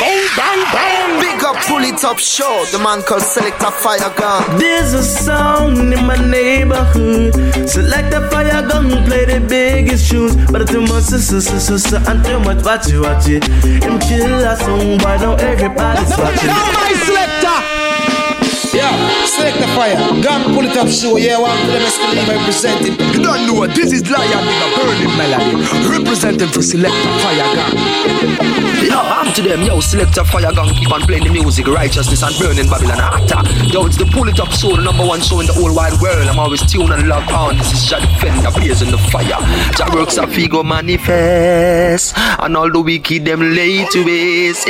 Bang, bang, bang. Big up, pull it up, show. The man called Select a Fire Gun. There's a sound in my neighborhood. Select a fire gun, play the biggest tunes. But too much, sister, sister, sister, and too much, watch it, watch it. Him kill a song, why now everybody's watching. Now my selector. Yeah, select the fire. Gun pull it up show. Yeah, one for them escalating representing. You don't know what this is Lion with a burning melody. Representing for Select a Fire Gun. Yo, I'm to them, yo, select a fire gun, keep on playing the music, righteousness and burning Babylon after. Yo, it's the pull it up show, the number one show in the whole wide world. I'm always tuned and locked on. This is Jah Defender, blazing the fire. Jah works a figo manifest, and all the wicked them lay to waste.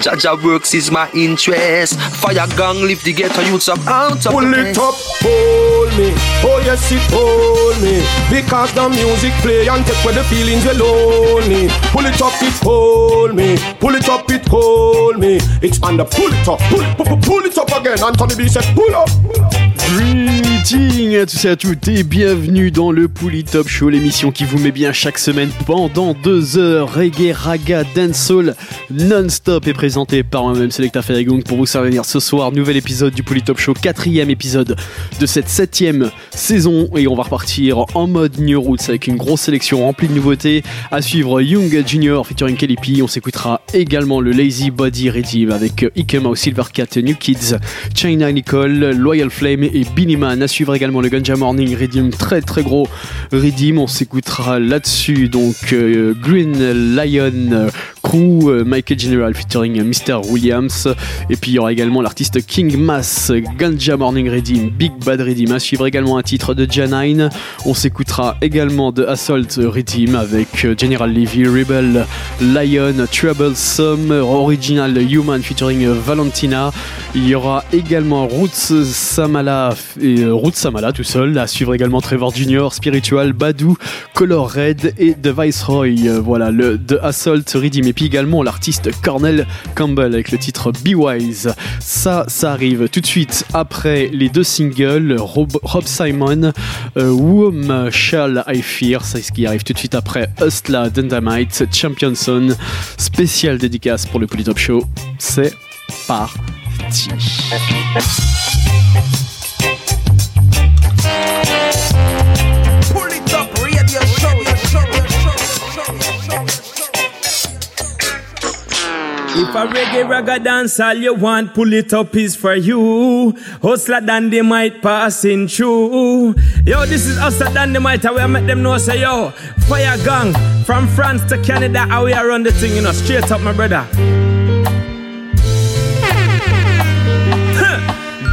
Jah Jah works is my interest. Fire gang lift the ghetto youths up out of Pull it up, hold me. Oh yes, it hold me. Because the music play and take away the feelings you're lonely. Pull it up, it hold me. Pull it up, it hold me. Expand the pull it up, pull, pull, pull, pull it up again. Anthony B said, pull up. Greetings à tous et à toutes et bienvenue dans le Pouli Top Show, l'émission qui vous met bien chaque semaine pendant deux heures. Reggae, raga, dancehall non-stop est présenté par moi-même Selecta Ferrigung pour vous servir ce soir. Nouvel épisode du Pouli Top Show, quatrième épisode de cette septième saison et on va repartir en mode New Roots avec une grosse sélection remplie de nouveautés. À suivre Young Junior featuring Kelly P. On s'écoutera également le Lazy Body Redeem avec Ikema au Silvercat New Kids, China Nicole, Loyal Flame et Billy Man. À suivre également le Ganja Morning Redeem, très très gros Redeem. On s'écoutera là-dessus donc euh, Green Lion Crew, euh, Michael General featuring Mr. Williams. Et puis il y aura également l'artiste King Mass, Ganja Morning Redeem, Big Bad Redeem. À suivre également un titre de Janine. On s'écoutera également de Assault Redeem avec euh, General Levy, Rebel, Lion, Troublesome, Original Human featuring Valentina. Il y aura également Roots Samala et euh, Roots Samala tout seul. À suivre également Trevor Junior, Spiritual, Badou, Color Red et The Viceroy. Euh, Voilà le de Assault Redeem. Et puis également l'artiste Cornell Campbell avec le titre Be Wise. Ça, ça arrive tout de suite après les deux singles Rob, Simon, euh, Whom Shall I Fear? C'est ce qui arrive tout de suite après Hustla Dynamite, Championson. Spécial dédicace pour le Polytop Show. C'est parti. If a reggae ragga dance all you want, pull it up is for you. Hustla Dynamite passing through. Yo, this is Hustla Dynamite, and we make them know say yo, fire gang from France to Canada, how we are run the thing, you know, straight up, my brother.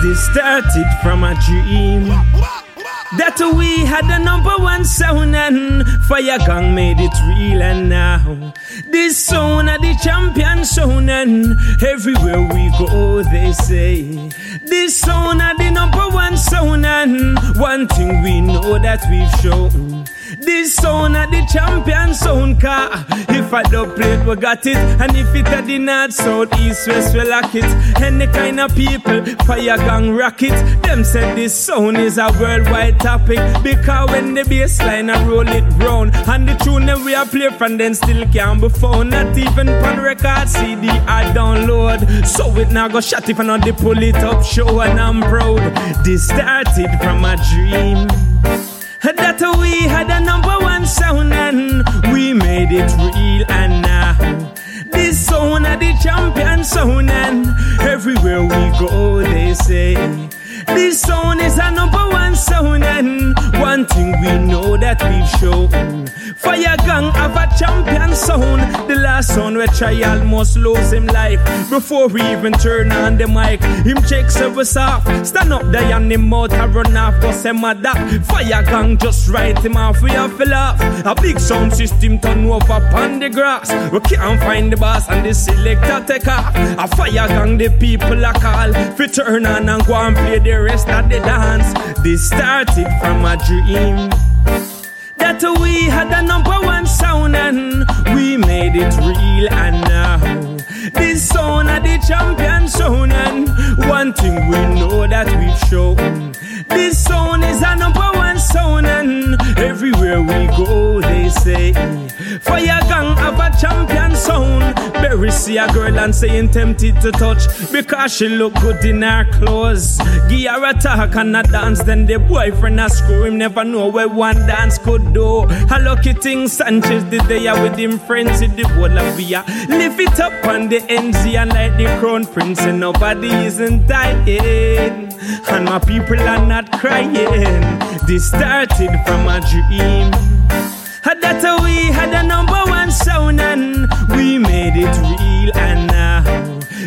This started from a dream. That we had the number one sound and Fire Gang made it real and now. This sound are the champion sound and everywhere we go they say. This sound are the number one sound and one thing we know that we've shown this sound are the champion sound car. If I don't play it, we got it. And if it at the north, south, east, west, we lock it. Any kind of people, fire gang rock it. Them said this sound is a worldwide topic. Because when the bass line I roll it round. And the tune that we are play from then still can't be found. Not even pan record CD I download. So it now go shut if I not the pull it up show and I'm proud. This started from a dream. That we had a number one sound and we made it real and now this sound are the champion sound and everywhere we go they say this sound is a number one sound and one thing we know that we've shown Fire gang have a champion sound. The last sound where try almost lose him life. Before we even turn on the mic Him check service off Stand up there and him out and run off Cause him a that Fire gang just write him off We have to laugh. A big sound system turn over upon the grass. We can't find the boss and the selector take off. A fire gang the people a call. Fi turn on and go and play the rest of the dance. This started from a dream. That we had a number one sound and we made it real. And now this sound of the champion sound and one thing we know that we've shown this sound is a number one sound and everywhere we go they say. Fire gang have a champion sound. Berry see a girl and saying tempted to touch because she look good in her clothes. Give her a talk and a dance, then the boyfriend a scream. Never know where one dance could do. A lucky thing Sanchez did there with him friends in the Bolivia. Lift it up on the NZ and like the crown prince, and nobody isn't dying. And my people are not crying. This started from a dream. That we had a number one sound and we made it real and now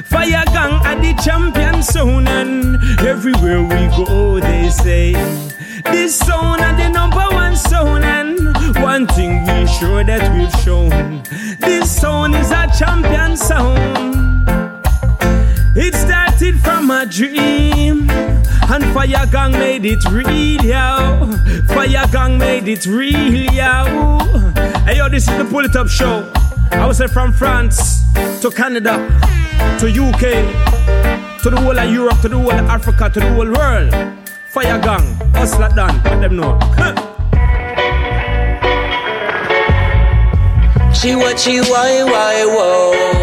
Fire Gang are the champion sound and everywhere we go they say this sound are the number one sound and one thing we sure that we've shown this sound is a champion sound. It started from a dream. And Fire Gang made it real, yo. Fire Gang made it real, yo. Hey, yo, this is the Pull It Up Show. I was from France to Canada to UK to the whole of Europe to the whole of Africa to the whole world. Fire Gang, hustler done, let them know. She what she why why whoa.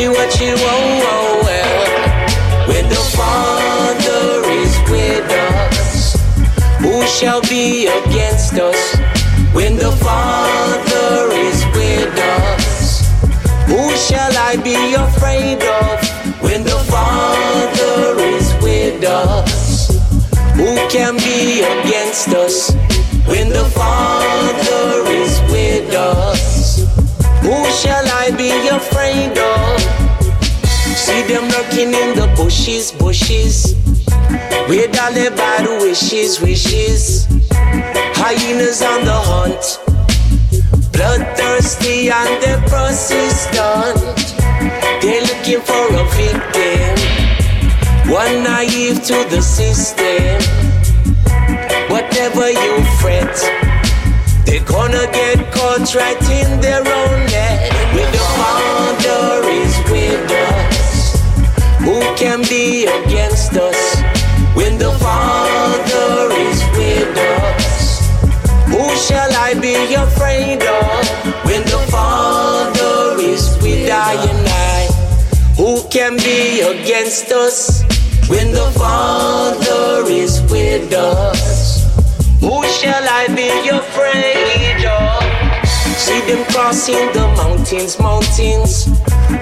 She what she whoa whoa well. When the Father is with us, who shall be against us? When the Father is with us, who shall I be afraid of? When the Father is with us, who can be against us? When the Father is with us, who shall I be afraid of? Oh? See them lurking in the bushes, bushes. With all their bad wishes, wishes. Hyenas on the hunt. Bloodthirsty and persistent. They're looking for a victim. One naive to the system. Whatever you fret, they're gonna get caught right in their own can be against us? When the Father is with us, who shall I be afraid of? When the Father is with I and I, who can be against us? When the Father is with us, who shall I be afraid of? See them crossing the mountains, mountains.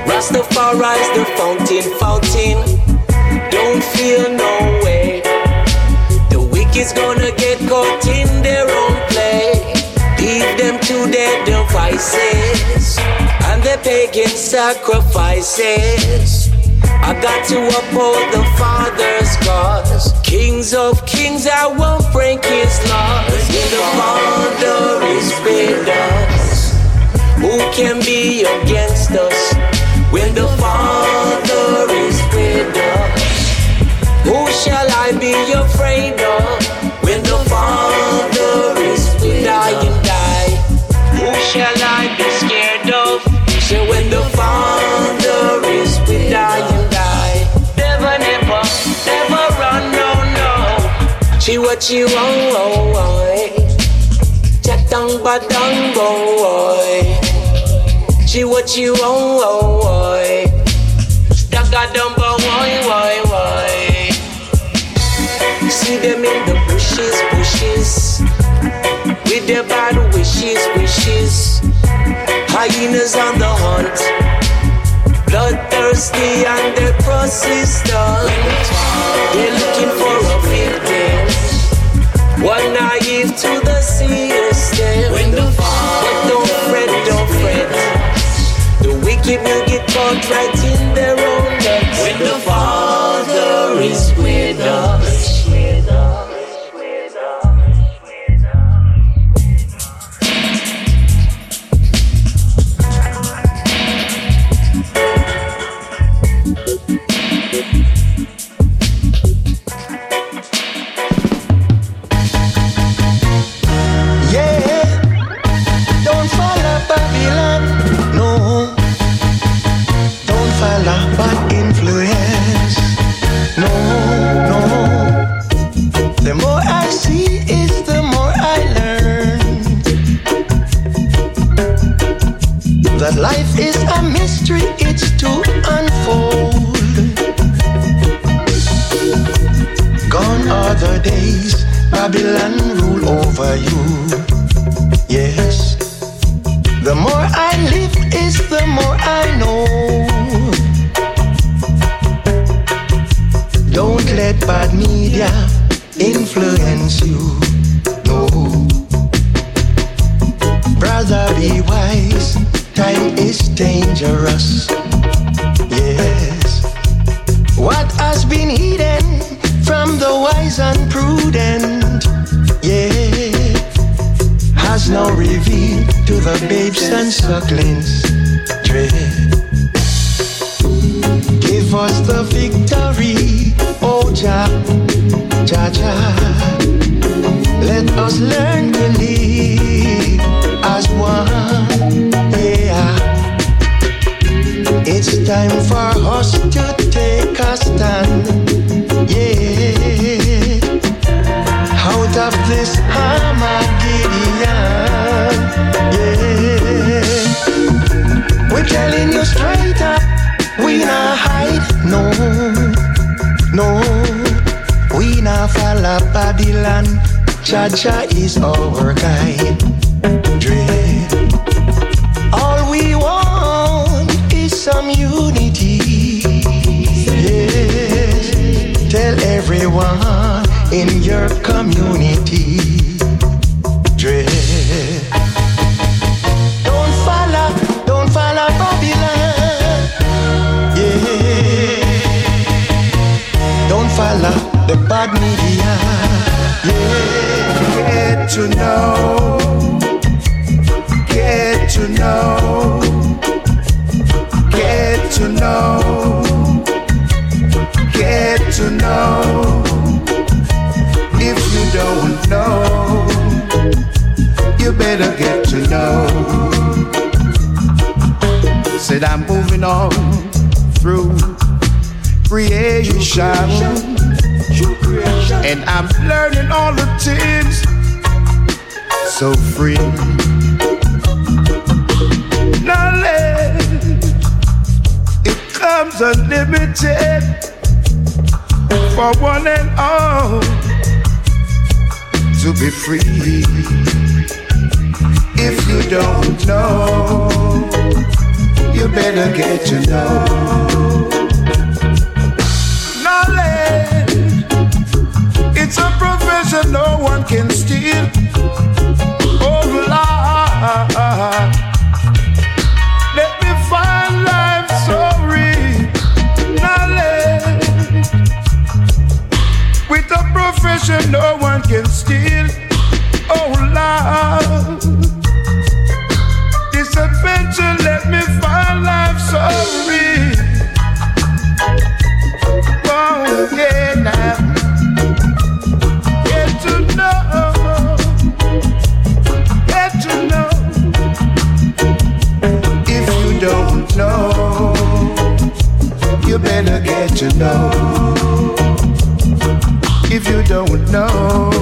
Rastafari's the fountain, fountain. Don't feel no way. The wicked's gonna get caught in their own play. Leave them to their devices and their pagan sacrifices. I got to uphold the Father's cause. Kings of kings, I won't break his laws. The Father is with us, who can be against us? When the Father is with us, who shall I be afraid of? When the Father is with I and I, who shall I be scared of? So when the Father is with I and I, never, never, never run, no, no. She what you want, oh, oh, Jack down, but down, boy. She what you want, oh, oh. Stuck a dumbo, why, why, why? See them in the bushes, bushes. With their bad wishes, wishes. Hyenas on the hunt. Bloodthirsty and they're persistent. They're looking for a victim. One naive to the system. That life is a mystery, it's to unfold. Gone are the days Babylon rule over you. Yes. The more I live is the more I know. Don't let bad media influence you. No. Brother, be wise. Time is dangerous. Yes. What has been hidden from the wise and prudent? Yeah. Has now revealed to the babes and sucklings. Dread. Give us the victory, oh Jah, Jah Jah. Let us learn to live as one. It's time for us to take a stand. Yeah. Out of this Armageddon. Yeah. We're telling you straight up, we not hide, no, no. We not follow Babylon. Cha Cha is our guide. Some. Yes. Tell everyone in your community. Don't follow, don't follow Babylon. Yeah. Don't follow the bad media. Yeah. Get to know, get to know, to know, get to know. If you don't know, you better get to know. Said I'm moving on through creation. And I'm learning all the things so free. Comes unlimited for one and all to be free. If you don't know, you better get to know. Knowledge, it's a profession no one can steal. Oh Lord, profession no one can steal. Oh Lord, this adventure let me find life so real. Oh yeah, now get to know, get to know. If you don't know, you better get to know. Don't know,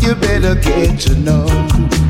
you better get to know.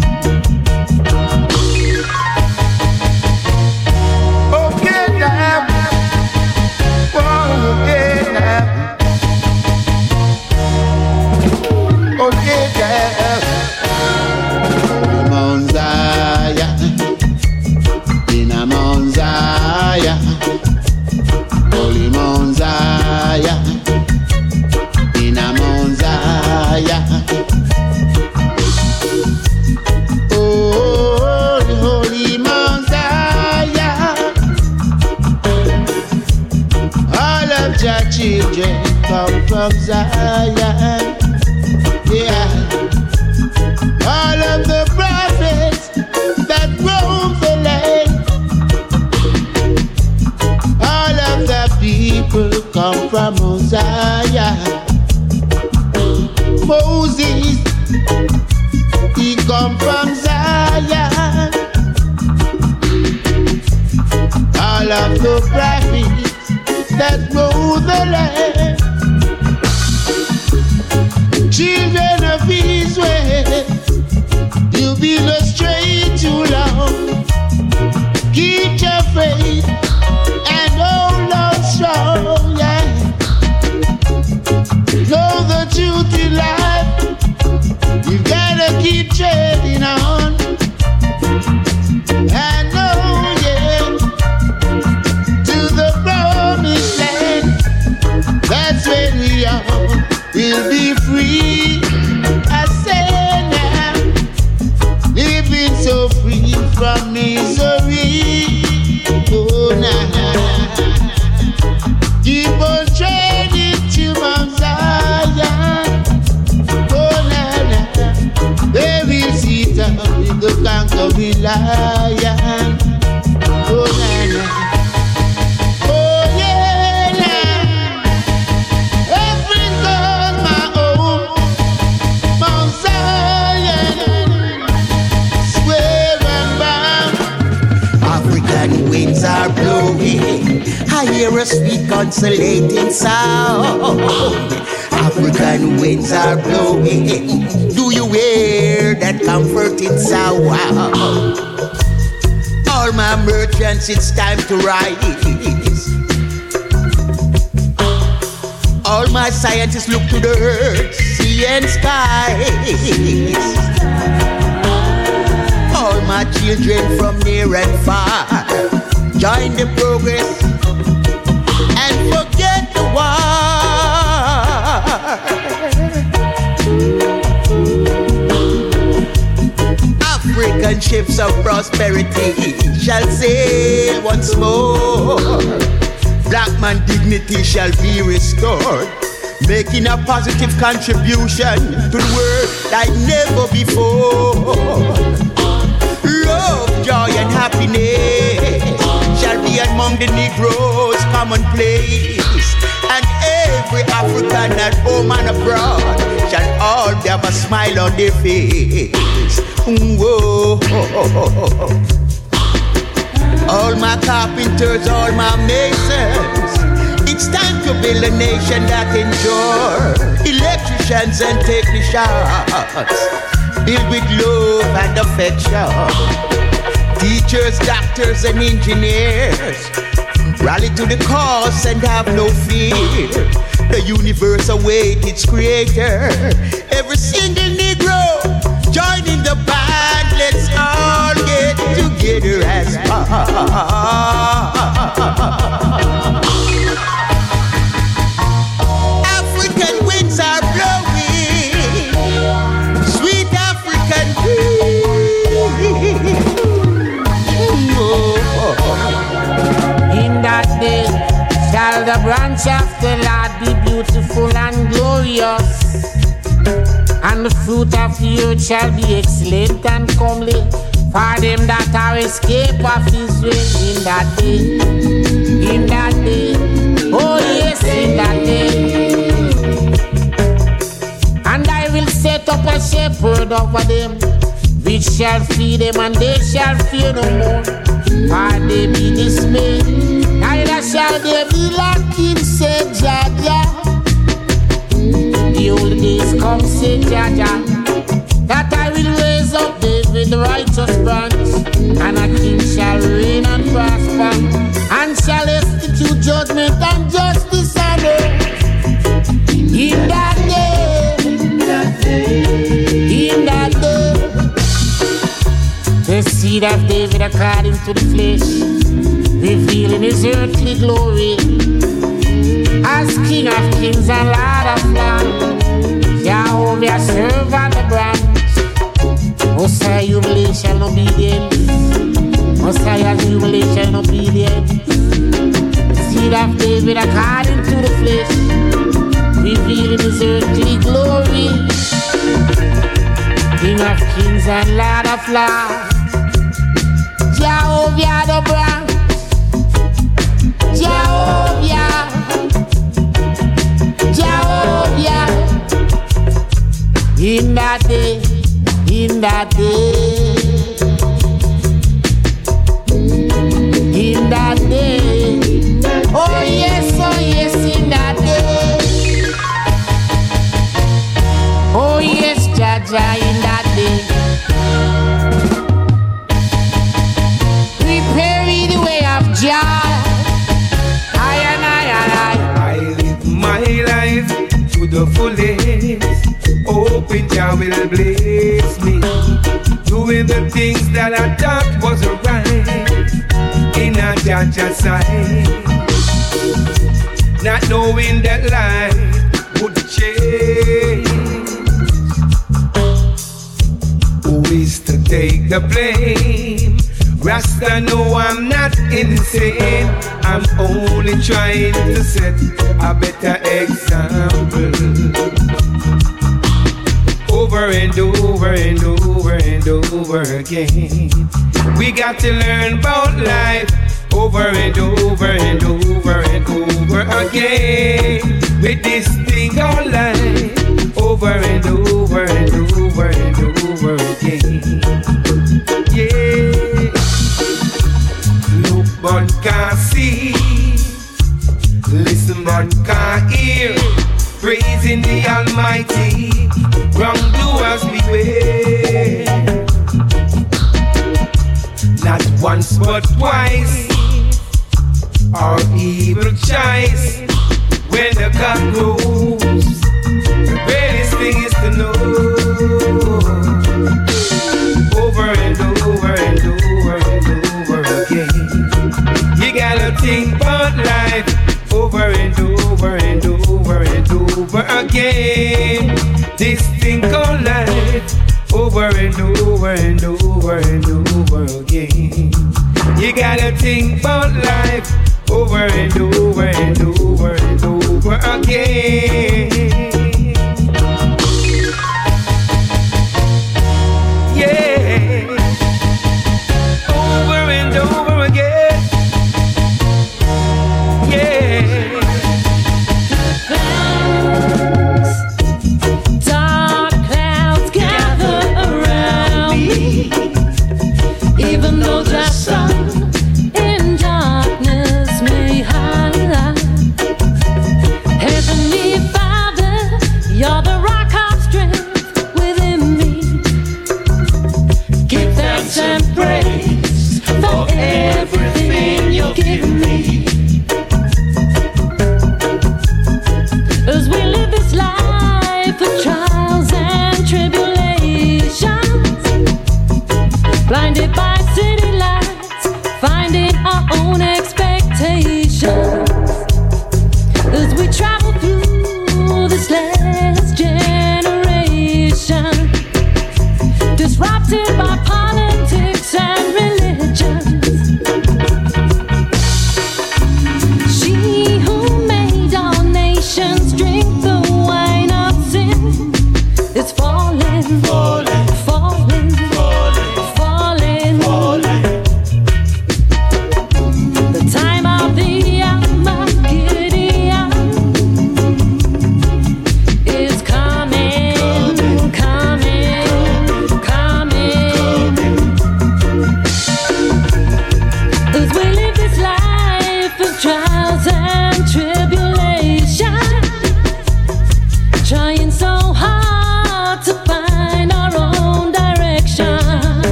It's time to rise. All my scientists look to the earth, sea and skies. All my children from near and far join the progress African ships of prosperity shall sail once more. Black man dignity shall be restored. Making a positive contribution to the world like never before. Love, joy, and happiness shall be among the Negroes' commonplace. And every African at home and abroad shall all have a smile on their face. Whoa. All my carpenters, all my masons. It's time to build a nation that endure. Electricians and technicians. Build with love and affection. Teachers, doctors, and engineers. Rally to the cause and have no fear. The universe awaits its creator. Every single Negro join in the band. Let's all get together as one. African winds are blowing. Sweet African In that day shall the branch of the Lord be beautiful and glorious, and the fruit of the earth shall be excellent and comely for them that are escape of Israel in that day. In that day, oh yes, in that day. And I will set up a shepherd over them, which shall feed them, and they shall fear no more. For they be dismayed, neither shall they be lacking, said Jah Jah. The old days come, said Jah Jah, that I will raise up David, righteous branch, and a king shall reign and prosper, and shall institute judgment and justice on earth. In that day, in that day, the seed of David according to the flesh, revealing his earthly glory as King of kings and Lord of lords. Jehovah serve on the branch. Messiah humiliation obedience. Messiah humiliation obedience. Seed of David according to the flesh, revealing his earthly glory. King of kings and Lord of lords. Jehovah the branch. Jehovah. In that day, in that day. In that day. Oh yes, oh yes, in that day. Oh yes, Jah Jah, in that day. Prepare me the way of Jah. I and I and I. I live my life to the fullest. Jah will bless me. Doing the things that I thought was right in a Jah sight. Not knowing that life would change. Who is to take the blame? Rasta, no, I'm not insane. I'm only trying to set a better example over and over and over and over again. We got to learn about life over and over and over and over again. With this thing called life over and over and over and over again. Yeah. Look, but can in the Almighty. Wrongdoers beware. Not once but twice, our evil choice. When the cock goes, the greatest thing is to know. Over and over and over and over again. You gotta think about life. over again. This thing called life, over and over and over and over again. You gotta think about life over and over and over and over again.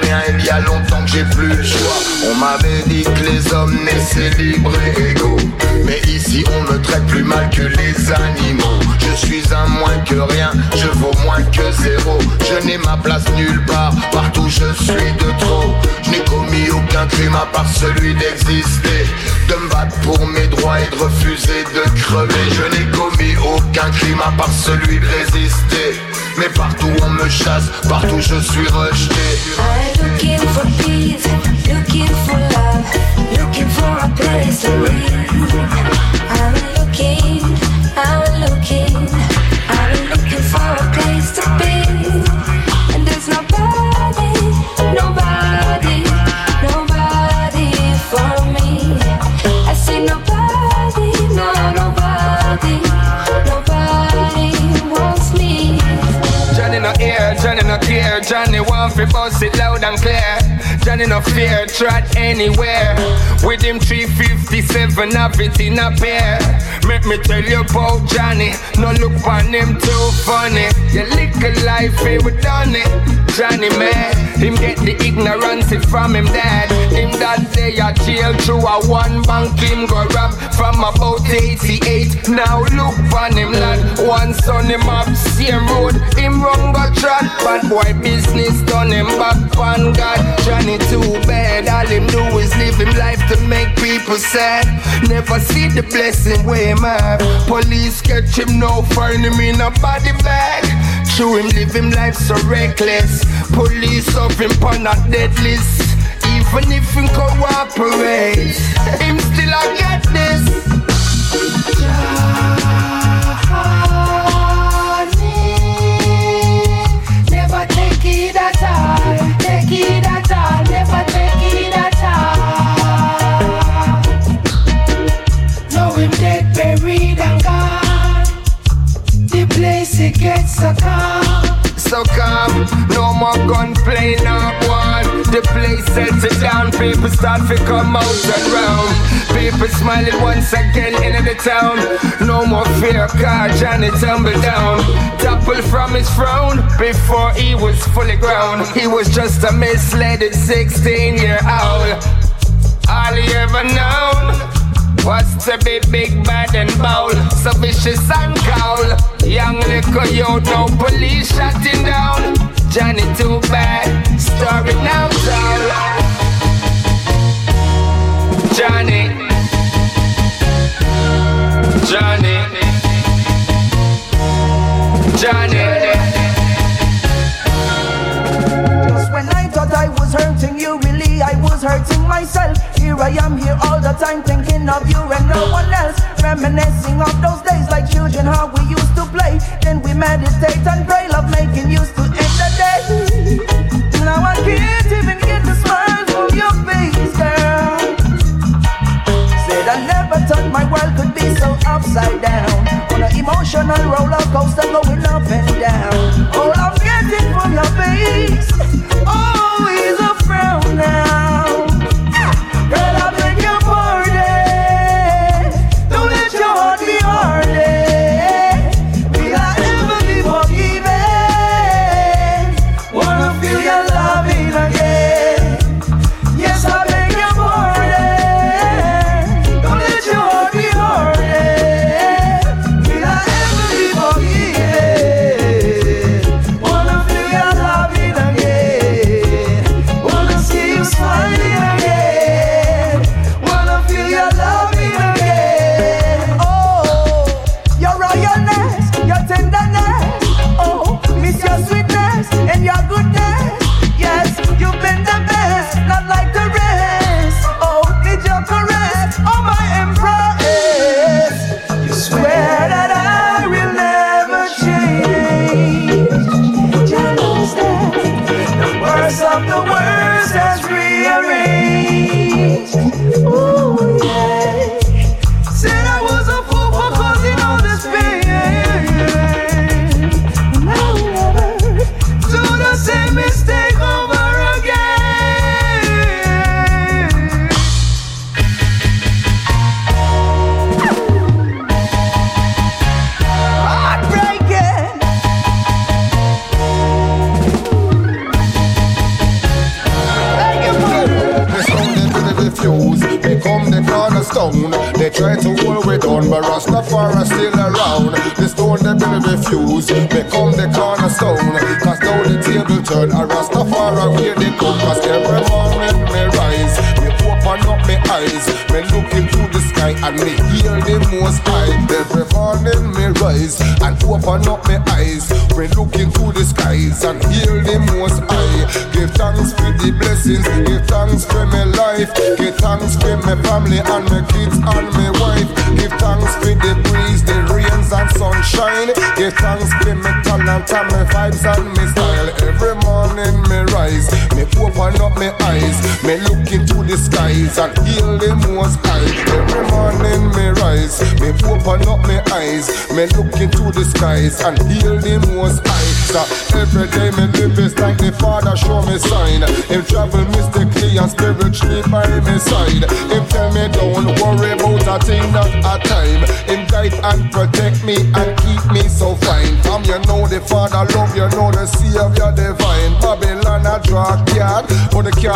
Me reste j'ai plus le choix. On m'avait dit que les hommes naissaient libres et égaux. Mais ici on me traite plus mal que les animaux. Je suis un moins que rien, je vaux moins que zéro. Je n'ai ma place nulle part, partout je suis de trop. Je n'ai commis aucun crime à part celui d'exister. De me battre pour mes droits et de refuser de crever. Je n'ai commis aucun crime à part celui de résister. Mais partout on me chasse, partout je suis rejeté. Place to live. I'm looking, I'm looking, I'm looking for a place to be. And there's nobody, nobody, nobody for me. I see nobody, no, nobody, nobody wants me. Johnny no ear, Johnny no care, Johnny want fi bust it loud and clear. Johnny no fear, trot anywhere. With him 357, have it in a pair. Make me tell you about Johnny. No look on him too funny. Your little life, he we done it. Johnny man, him get the ignorance from him dad. Him that day a jail through a one bank him go rob from about 88. Now look on him lad, one son him up same road. Him run go trot, bad boy business done him back on God. Johnny too bad, all him do is live him life to make people sad. Never see the blessing where him have. Police catch him now, find him in a body bag. Show him live him life so reckless. Police up him on a dead list. Even if him cooperate, him still a get this. Never take it at all. Take it at it gets so calm. So calm, no more gunplay, not one. The place settle down, people start to come out and round. People smiling once again in the town. No more fear, car Johnny tumble down. Topple from his throne before he was fully grown. He was just a misled 16 year old. All he ever known was to be big, bad, and bold. So vicious and cold. Young little youth, no police shutting down. Johnny too bad, story now told. Johnny, Johnny, Johnny. I was hurting you, really I was hurting myself. Here I am here all the time thinking of you and no one else. Reminiscing of those days like children, how we used to play. Then we meditate and pray, love making used to end the day. Now I can't even get the smile from your face, girl. Said I never thought my world could be so upside down. On an emotional roller coaster going up and down. All I'm getting from your face, oh,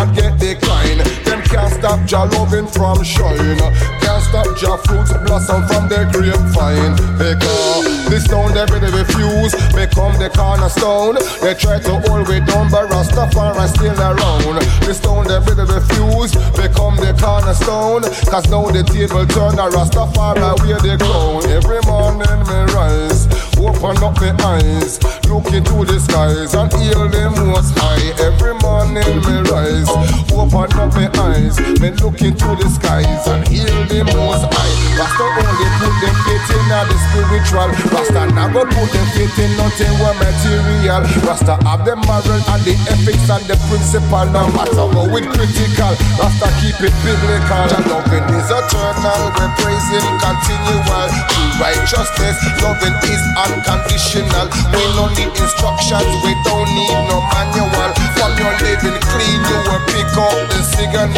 can't get decline. Them can't stop Jah loving from shine. Can't stop Jah fruits blossom from the grapevine. Because this sound they really refuse, become the cornerstone. They try to hold we down, but Rastafari still around. This stone they really refuse, become the cornerstone. Cause now the table turn, a Rastafari wear the crown. Every morning me rise, open up my eyes, look into the skies and hear the most high. Every morning me rise, open up my eyes, me look into the skies and hear the most high. Rasta only put them faith in the spiritual. Rasta never put them faith in nothing what material. Rasta have the moral and the ethics and the principle. No matter how it critical, Rasta keep it biblical. And loving is eternal. We praise Him continual. True righteousness, loving is unconditional. We don't need instructions. We don't need no manual. From your living clean, you will pick up the signal.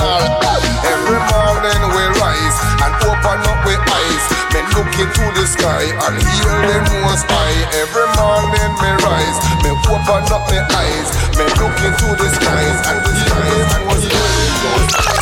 Every morning we rise and open up with eyes. Me look into the sky and hear the most high. Every morning me rise, me open up my eyes. Me look into the skies and hear the most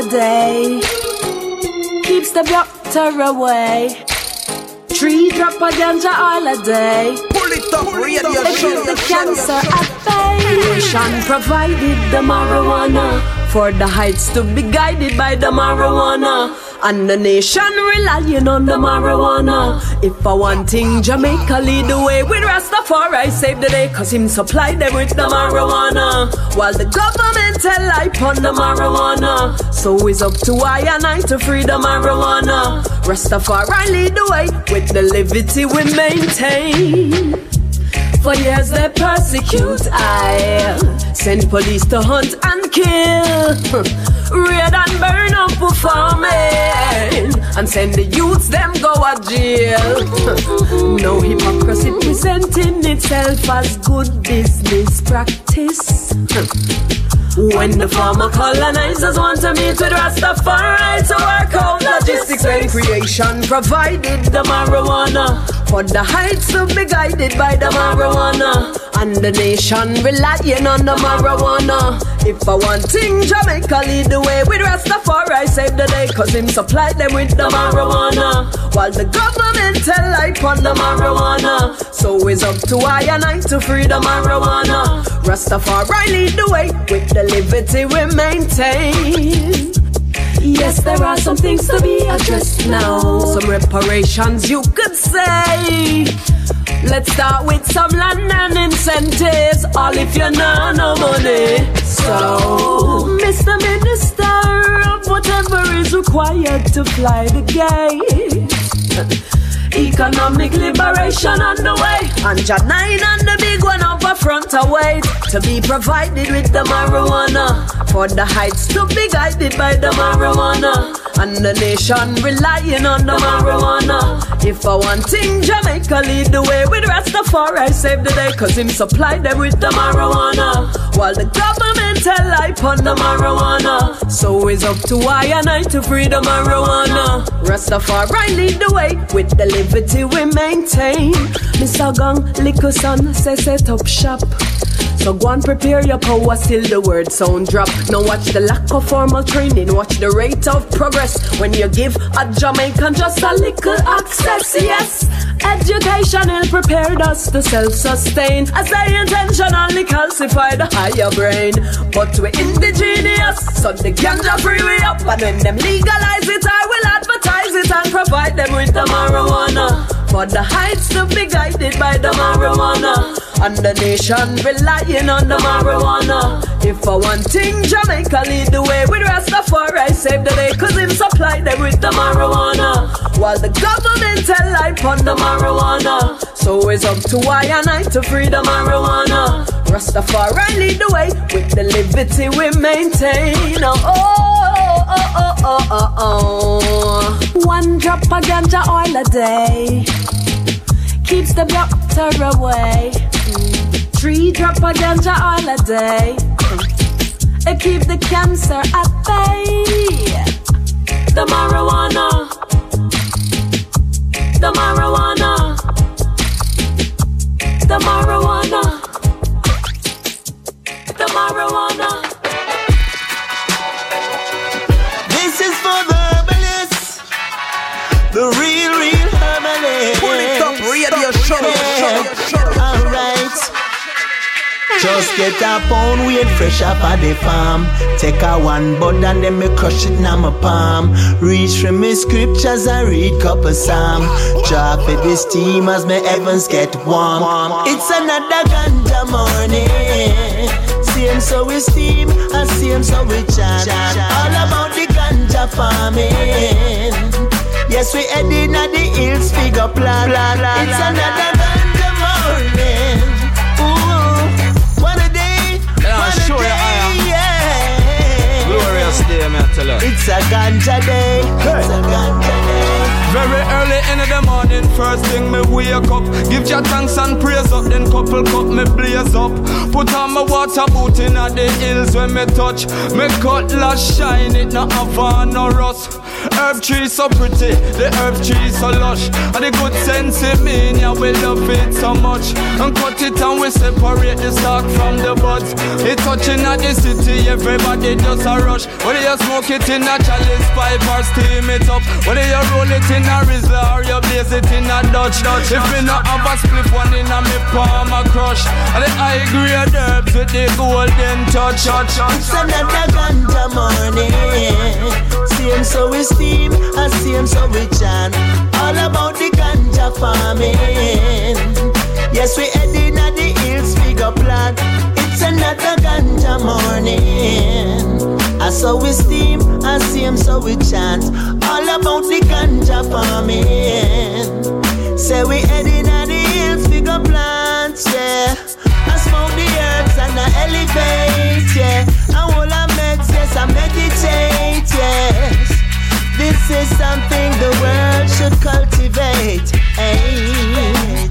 ganja day keeps the doctor away. Tree drop of ganja oil a day. Pull it up, radio They show. keep the cancer at bay. Nation provided the marijuana for the heights to be guided by the marijuana. And the nation relying on the marijuana. If I one thing, Jamaica lead the way with Rastafari save the day, cause him supply them with the marijuana. While the government tell lie on the marijuana. So it's up to I and I to free the marijuana. Rastafari lead the way with the liberty we maintain. For years they persecute I. Send police to hunt and kill. Raid and burn up farming And send the youths them go a jail. No hypocrisy presenting itself as good business practice when the former colonizers want to meet with Rastafari to work out logistics and creation, provided the marijuana for the heights to be guided by the marijuana, and the nation relying on the marijuana. If I want thing, Jamaica lead the way with Rastafari save the day, cause him supply them with the marijuana, while the government tell life on the marijuana. So it's up to I and I to free the marijuana. Rastafari lead the way with the liberty we maintain. Yes, there are some things to be addressed now. Some reparations you could say. Let's start with some land and incentives. All if you know no money. So, Mr. Minister, of whatever is required to fly the gate. Economic liberation on the way. And 9 and the big one up a front away to be provided with the marijuana. For the heights to be guided by the marijuana. And the nation relying on the marijuana. If I want thing, Jamaica lead the way with Rastafari save the day. Cause him supply them with the marijuana. While the tell life on the marijuana. So it's up to I and I to free the marijuana. Rastafari lead the way with the liberty we maintain. Mr. Gang, liquor son, say set up shop. So go and prepare your power till the word sound drop. Now watch the lack of formal training, watch the rate of progress. When you give a Jamaican just a little access, yes. Education will prepare us to self-sustain As they intentionally calcify the higher brain But we're indigenous, so the ganja free we up And when them legalize it, I will advertise it And provide them with the marijuana For the heights to be guided by the marijuana And the nation relying on the marijuana. If I want thing, Jamaica lead the way With Rastafari. Save the day Cause him supply them with the marijuana. While the government tell life on the marijuana. So it's up to I and I to free the marijuana. Rastafari lead the way With the liberty we maintain. Oh, oh, oh, oh, oh, oh, oh. One drop of ganja oil a day Keeps the doctor away Three drop of ganja oil a day. It keep the cancer at bay. The marijuana. The marijuana. The marijuana. The marijuana. This is for the herbalists, the real, real herbalists. Pull it up, radio show, show, Alright. Just get a pound weed fresh up at the farm. Take a one bud and then me crush it in my palm. Reach for me scriptures and read couple psalm. Drop it this steam as my heavens get warm. It's another ganja morning. Same so we steam and same so we chant. All about the ganja farming. Yes, we heading at the hills, figure plan. It's another ganja morning. Yeah. Glorious day, man, tell her. It's a ganja day. It's a ganja day. Very early in the morning, first thing me wake up. Give your thanks and praise up, then couple cup me blaze up. Put on my water boot in at the hills when me touch. Me cutlass shine, it not have on no rust. Herb tree so pretty, the herb tree so lush. And the good sense in me, yeah, we love it so much. And cut it and we separate the stalk from the buds. It touching at the city, everybody just a rush. Whether you smoke it in a chalice pipe or steam it up. Whether you roll it in a Rizla or you blaze it in a Dutch. Dutch. If me not have a split one in a me palm a crush. And the high grade herbs with the golden touch. It's another ganja morning. Same so we steam and same so we chant. All about the ganja farming. Yes, we heading at the hills, figure plan. It's another ganja morning. And so we steam and same so we chant. All about the ganja farming. Say we heading at the hills, figure plant. yeah. I smoke the herbs and I elevate, yeah. I hold I meds, yes, I meditate, yes. This is something the world should cultivate. Hey.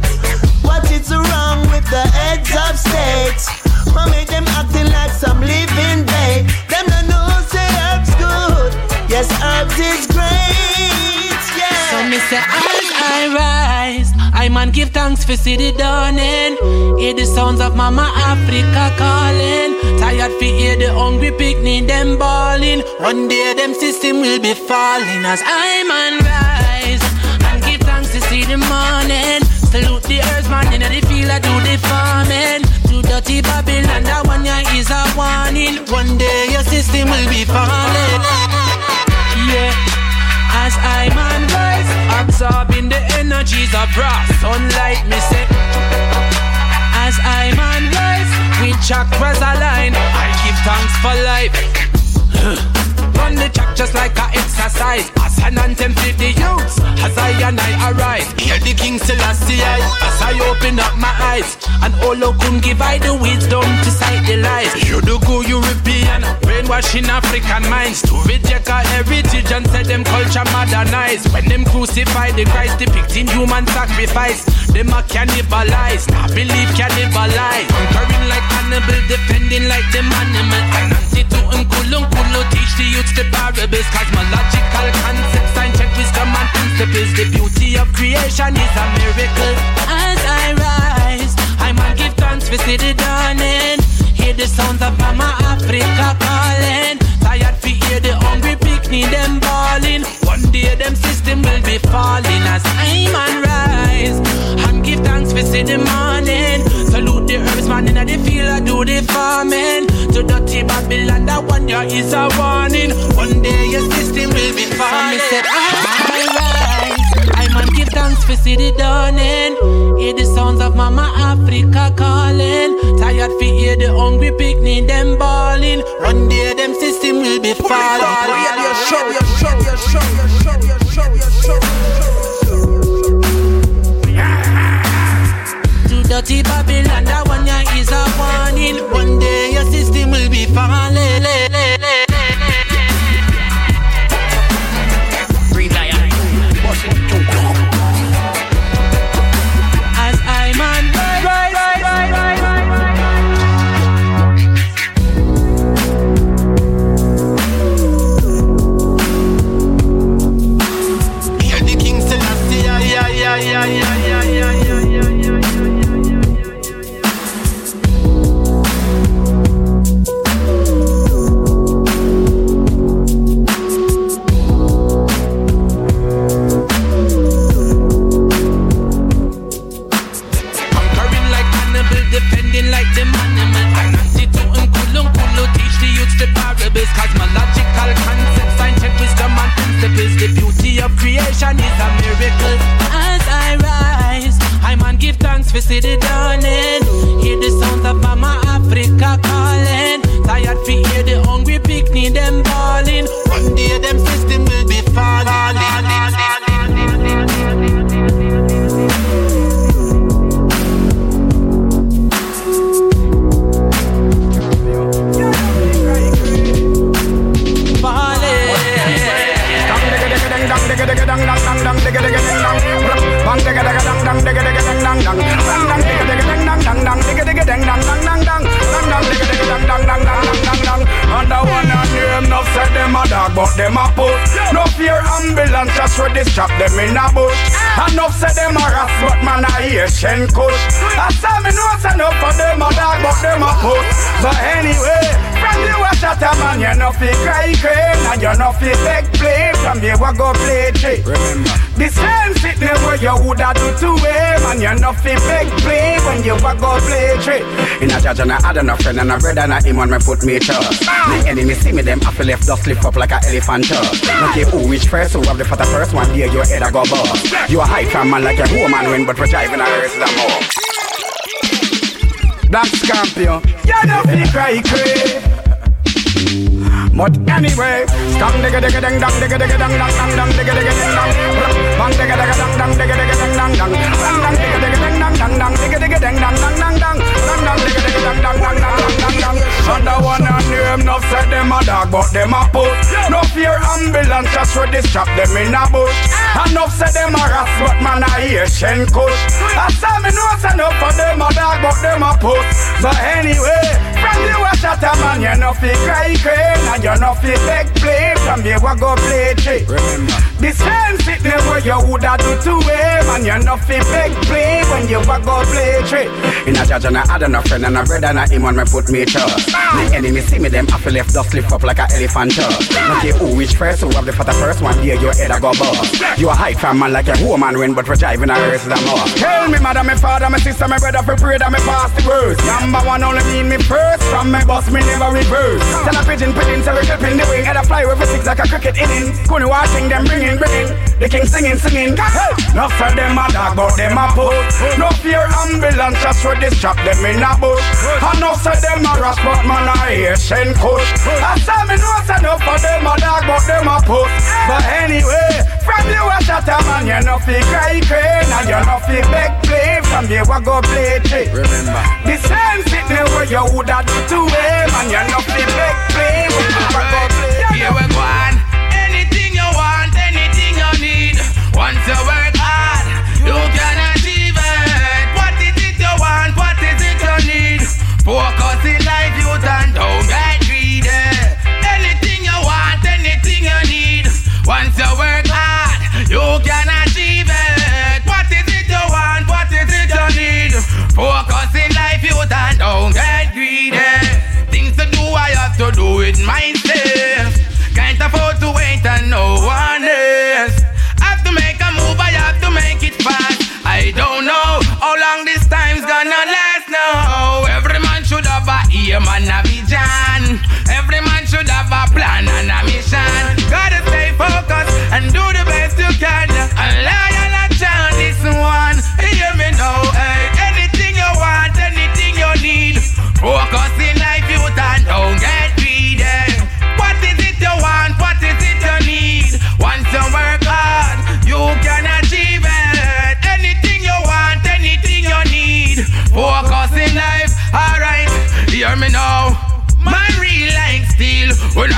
What is wrong with the heads of states? Why make them acting like some living I man give thanks for city dawning. Hear the sounds of Mama Africa calling. Tired fi hear the hungry picnic them bawling. One day them system will be falling as I man rise and give thanks to see the morning. Salute the earth man in the field I do the farming. To dirty Babylon that one yeah is a warning. One day your system will be falling. Yeah. As I man rise, absorbing the energies of raw sunlight, me say. As I man rise, with chakras align, I give thanks for life. The track just like a exercise. As an anthem to the youths, as I and I arise. Hear the King Selassie as I open up my eyes. And Olo couldn't give I the wisdom to sight the lies. You do go European, brainwashing African minds to reject our heritage and say them culture modernized. When them crucify the Christ depicting human sacrifice, them a cannibalize. Now believe cannibalize. Conquering like Hannibal, defending like them animal. And anti-to Nkulu Nkulu teach the youths the parables Cosmological concepts, scientific wisdom and principles The beauty of creation is a miracle As I rise, I man give thanks for see the dawning Hear the sounds of Mama Africa calling Tired fi hear the hungry picnic them bawling. One day them system will be falling As I man rise. And give thanks for see the morning. Salute the herbs man in the field I do the farming. To dirty Babylon that one year is a warning. One day your system will be falling. So said I rise. I man give thanks for see the dawning Hear the sounds of Mama Africa calling Tired fi hear the hungry picnic them balling. One day them system will be falling To dirty Babylon, that one yeah is a warning. One day your system will be falling. Creation is a miracle. As I rise, I man give thanks for see the dawning. Hear the sounds of Mama Africa calling. Tired fi hear the hungry picnic them bawling. One day them system dog, but them a put. No fear ambulance, just ready strap them in a bush. Enough said them a ras, but man a Asian kush. I saw me know say enough for them a dog, but them a put. But anyway, from the wash at a man, you no fi cry crane, and you no fi beg play. From the we go play trick. Remember, the same sickness where you woulda do to him, and you no fi beg play when you a go play trick. In a judge and I had enough friend and a brother and a him when me put me trust. Ah. My enemy see me them after left dust lift up like a elephant tusk. Ah. Look here who which first who have the fatter first one day your head a go bust. You a high from man like a woman win but we're driving a race the more. Black Scorpio, you know fi cry cray. But anyway, stang digga digga dang dang digga digga dang dang dang dang digga digga dang dang bang digga digga dang dang digga digga dang dang dang bang dang digga digga dang dang dang dang digga digga dang dang dang dang dang dang dang digga digga dang dang dang dang dang dang And the one and name enough said them a dog, but them a put. No fear ambulance just for this trap them in a bush. Enough said them a ras, but man a Asian kush. I saw me know say enough for them a dog, but them a put. But anyway, from you a shot a man, you no fi cry crane and you know fi beg play. From you a go play trick. Remember, this the sickness where you woulda do to him, eh? and you know fi beg play when you a go play trick. In a judge and I had no friend and a brother and a him on me put me trust. The enemy see me them to left dust lift up like a elephant tusk. Not care who which first, who have the fatter first one, there your head a go bust. You a hide from man like a woman win, but we're driving a race the more. Tell me mother, me father, my sister, my brother, for pray that me pass the words. Number one only mean me first, from me boss me never reverse. Tell a pigeon, pigeon, so we clipping the wing, head a fly over six like a cricket inning. Couldn't watching them bringing, bringing. The king singing, singing. Hey, enough for them a dog, but them a put. No fear ambulance, just for this chop them in a bush. Enough for them a ras, but man a Asian kush. I say me know say enough for them a dog, but them a put. But anyway, from you a shot a man, you know fi cry crane, and you know fi beg play. From you a go play trick. Remember, the same sickness where you woulda do to him, and you know fi beg play. When you a go play. Here we go on. Once you work hard, you can achieve it. What is it you want? What is it you need? Focus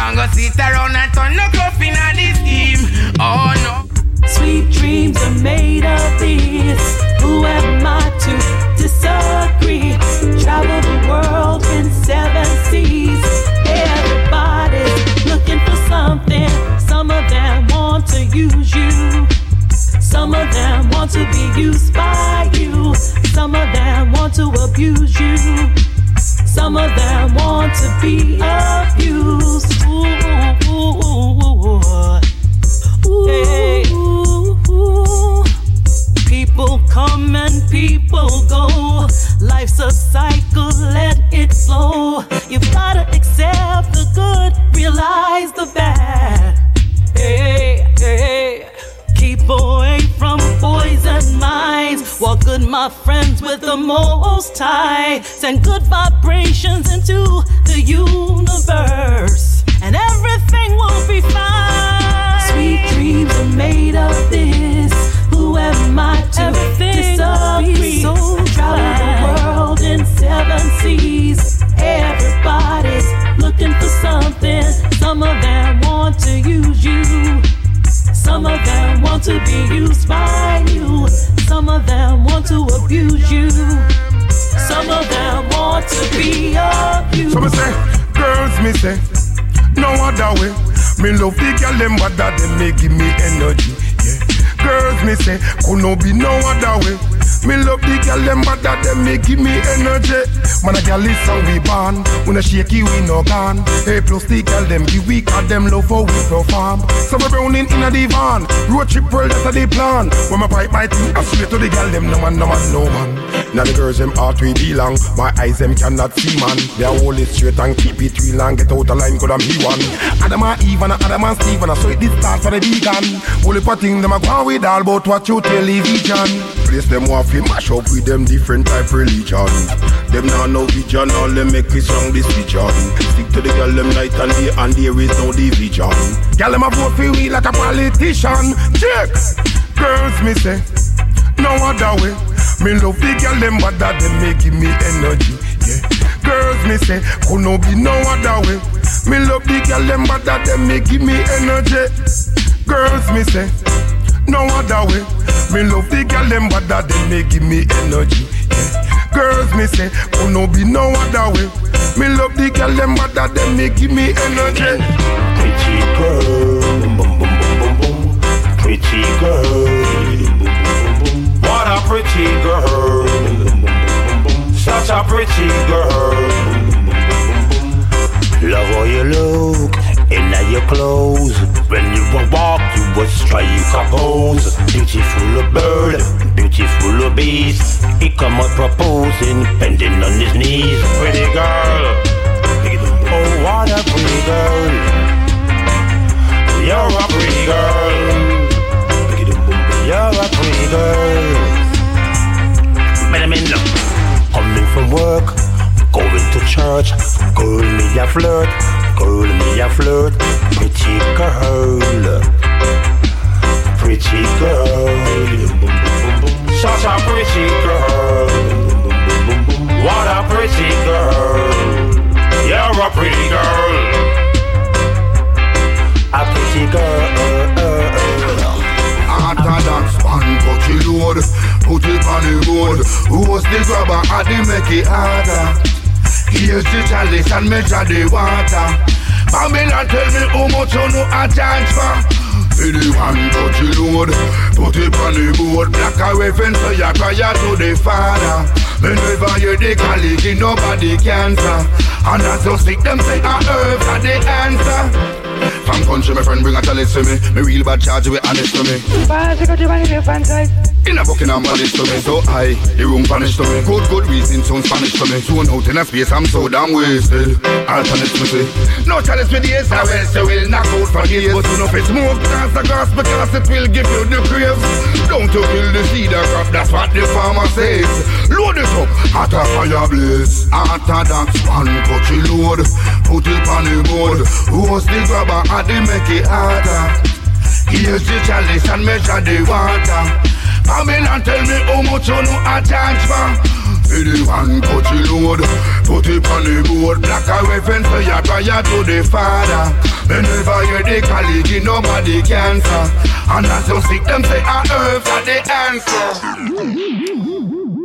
not gonna sit around and turn no coffee in this team. Oh no. Sweet dreams are made of these. Who am I to disagree? Travel the world in seven seas. Everybody's looking for something. Some of them want to use you. Some of them want to be used by you. Some of them want to abuse you. Some of them want to be abused. Most high. Send good vibrations them better them may give me energy. Yeah. Girls me say, could no be no other way. Me love the girl them better them may give me energy. Man a girl is how we born. When a shaky we no gone. Hey plus the girl them the weak and them love how we perform. So we browning in a divan. Road trip world that's a the plan. When my pipe my thing, I swear to the girl them no man no man no man. Now the girls them heart we belong. My eyes them cannot see man. They hold it straight and keep it real and get out of line could I'm be one. Adam and Eve and Adam and Steve and I saw it this start for the vegan. Only for thing them a go with all about what you television. Place them off fi mash up with them different type religion. Them now no vision, all them make it strong this vision. Stick to the girl them night and day and there is no division. Girl them a vote for we like a politician. Check. Girls me say, no other way. Me love the girl them bad them make give me energy. Yeah. Girls me say could no be no other way. Me love the girl them bad them make give me energy. Girls me say no other way. Me love the girl them bad them make give me energy. Yeah. Girls me say could no be no other way. Me love the girl them bad them make give me energy. Pretty girl, boom boom boom boom boom. Pretty girl, a pretty girl, such a pretty girl. Love how you look in your clothes. When you walk, you would strike a pose. Beautiful of bird, beautiful beast. He come out proposing, bending on his knees. Pretty girl, oh what a pretty girl. You're a pretty girl. You're a pretty girl. Man, I'm in love. Coming from work, going to church. Girl, me a flirt. Girl, me a flirt. Pretty girl. Pretty girl. Such a pretty girl. What a pretty girl. You're a pretty girl. A pretty girl. After that one put it load Put it on the road. Who was the grabber? And the make it harder. Here's the chalice and measure the water. Babylon tell me how much you know a charge for. For the one put it load Put it on the board Black away fence so you cry to the father. Whenever you the college nobody can answer And as you sick them say I earth are the answer from country, my friend bring a chalice to me. Me real bad charge with honest to me. In a Palace to me, so high, the room vanished to me. Good, good reason, sound Spanish to me. Zone out in a space, I'm so damn wasted. Alternate to say, no chalice with the ace, I will, so will knock out for years. But you know, if it's smoke, dance the grass, because it will give you the craves. Don't you kill the seed of crop, that's what the farmer says. Load it up, hot a fire blaze. That, one cut you load, put it on the board. Who's the grabber, and they make it harder. Here's the chalice and measure the water. Babylon tell me how much you know a charge for. For the one you load, put it on the board. Black away fence so you try to the father. Whenever you the college, nobody answer. And as you sick, them say on earth are the answer.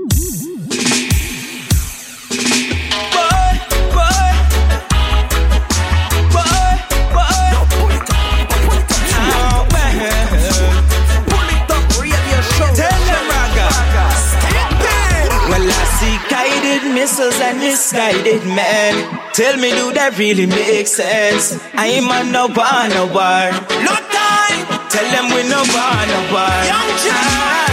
guided missiles and misguided men. Tell me, do that really make sense? I ain't on no bar, no bar. No time. Tell them we no bar, no bar. Young Aye.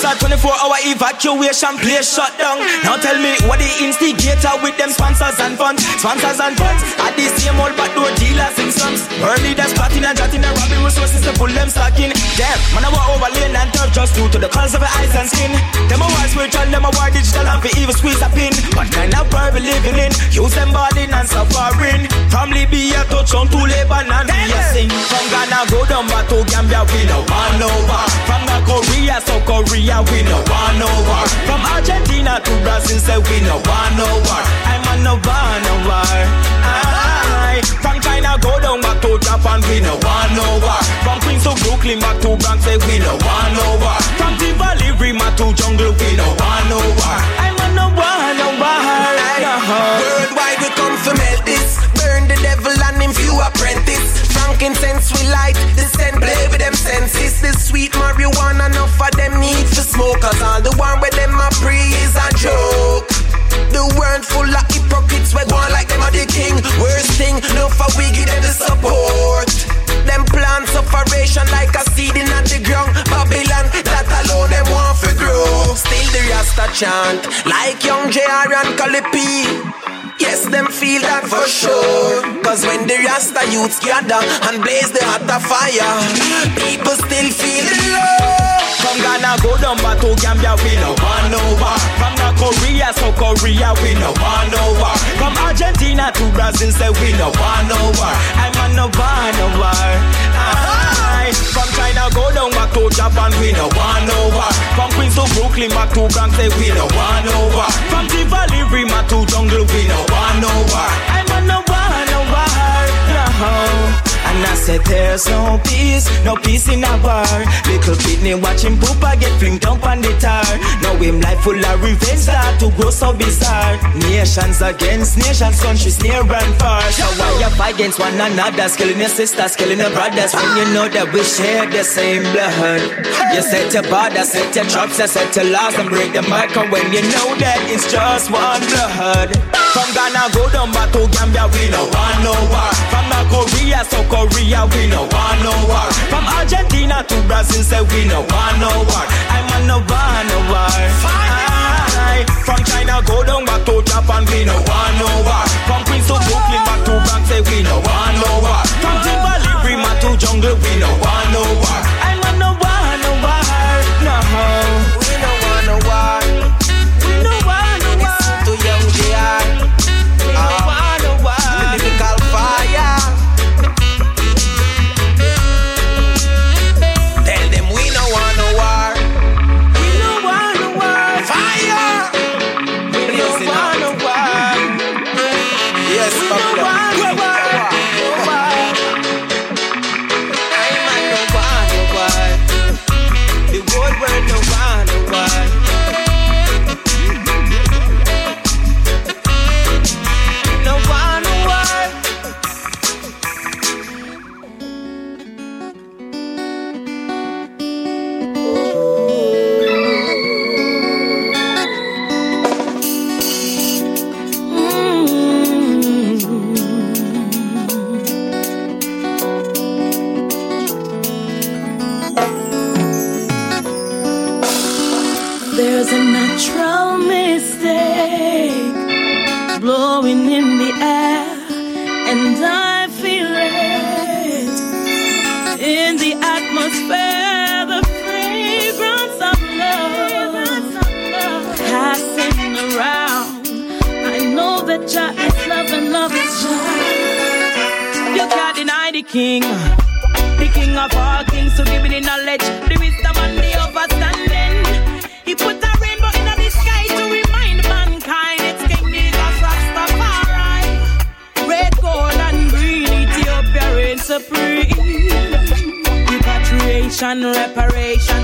It's a 24 hour evacuation place shut down. Now tell me what the instigator with them sponsors and funds. Sponsors and funds are the same old backdoor dealers in slums. Early that's plotting and jotting and robbing resources to pull them stocking. Damn, man, I walk over lane and touch just due to the colors of her eyes and skin. Them a war spiritual, them a war digital and for evil squeeze a pin. What kind of world we living in? Use them body and suffering. From Libya to on to Lebanon, we a sing. From Ghana go down back to Gambia, we no one over. From the Korea, so Korea, we no one over. From Argentina to Brazil, say we no one over. I'm on no one over. Aye. From China go down back to Japan, we no one over. From Queens to Brooklyn back to Bronx, say we no one over. From Tivoli, Rima to Jungle, we no one over. I'm on no one over. Worldwide we come to melt this. Burn the devil and him few apprentice. Frankincense we light, the scent play with them senses. The sweet marijuana, enough for them need to smoke. Cause all the one with them a pre is a joke. The world full of hypocrites, we going like them are the king. Worst thing, no for we give them the support. Them plant sufferation like a seed in the ground. Babylon, that alone them want to grow. Still the Rasta chant, like young JR and Calipi. Yes, them feel that for sure. Cause when the Rasta youths gather and blaze the hotter fire, people still feel the love. From Ghana go down back to Gambia, we no one over. From the Korea, so Korea, we no one over. From Argentina to Brazil, say we no one over. I'm on no one over. Ah. From China go down back to Japan, we no one over. From Queens to Brooklyn back to Bronx, say we no one over. From Tivoli, Rima to Jungle, we no one over. I'm on no one over, no. And I said there's no peace, no peace in a bar. Little kidney watching Poopa get flinked up on the tar. Now him life full of revenge start to grow so bizarre. Nations against nations, countries near and far. So why you fight against one another? Killing your sisters, killing your brothers. When you know that we share the same blood. You set your border, set your traps, you set your laws and break the marker. When you know that it's just one blood. From Ghana go down back to Gambia, we no want no war. From Korea, so Korea, we no want no war. From Argentina to Brazil, say we no want no war. I'm on no want no war. From China, go down back to Japan, we no want no war. From Queens to Brooklyn, back to Bronx, say we no want no war. From Timberlake, Rima to Jungle, we no want no war. King, the King of all kings, to give me the knowledge, the wisdom, and the understanding. He put a rainbow in the sky to remind mankind it's King Jesus Rastafari. Red, gold, and green, Ethiopia reigns supreme. Repatriation, reparation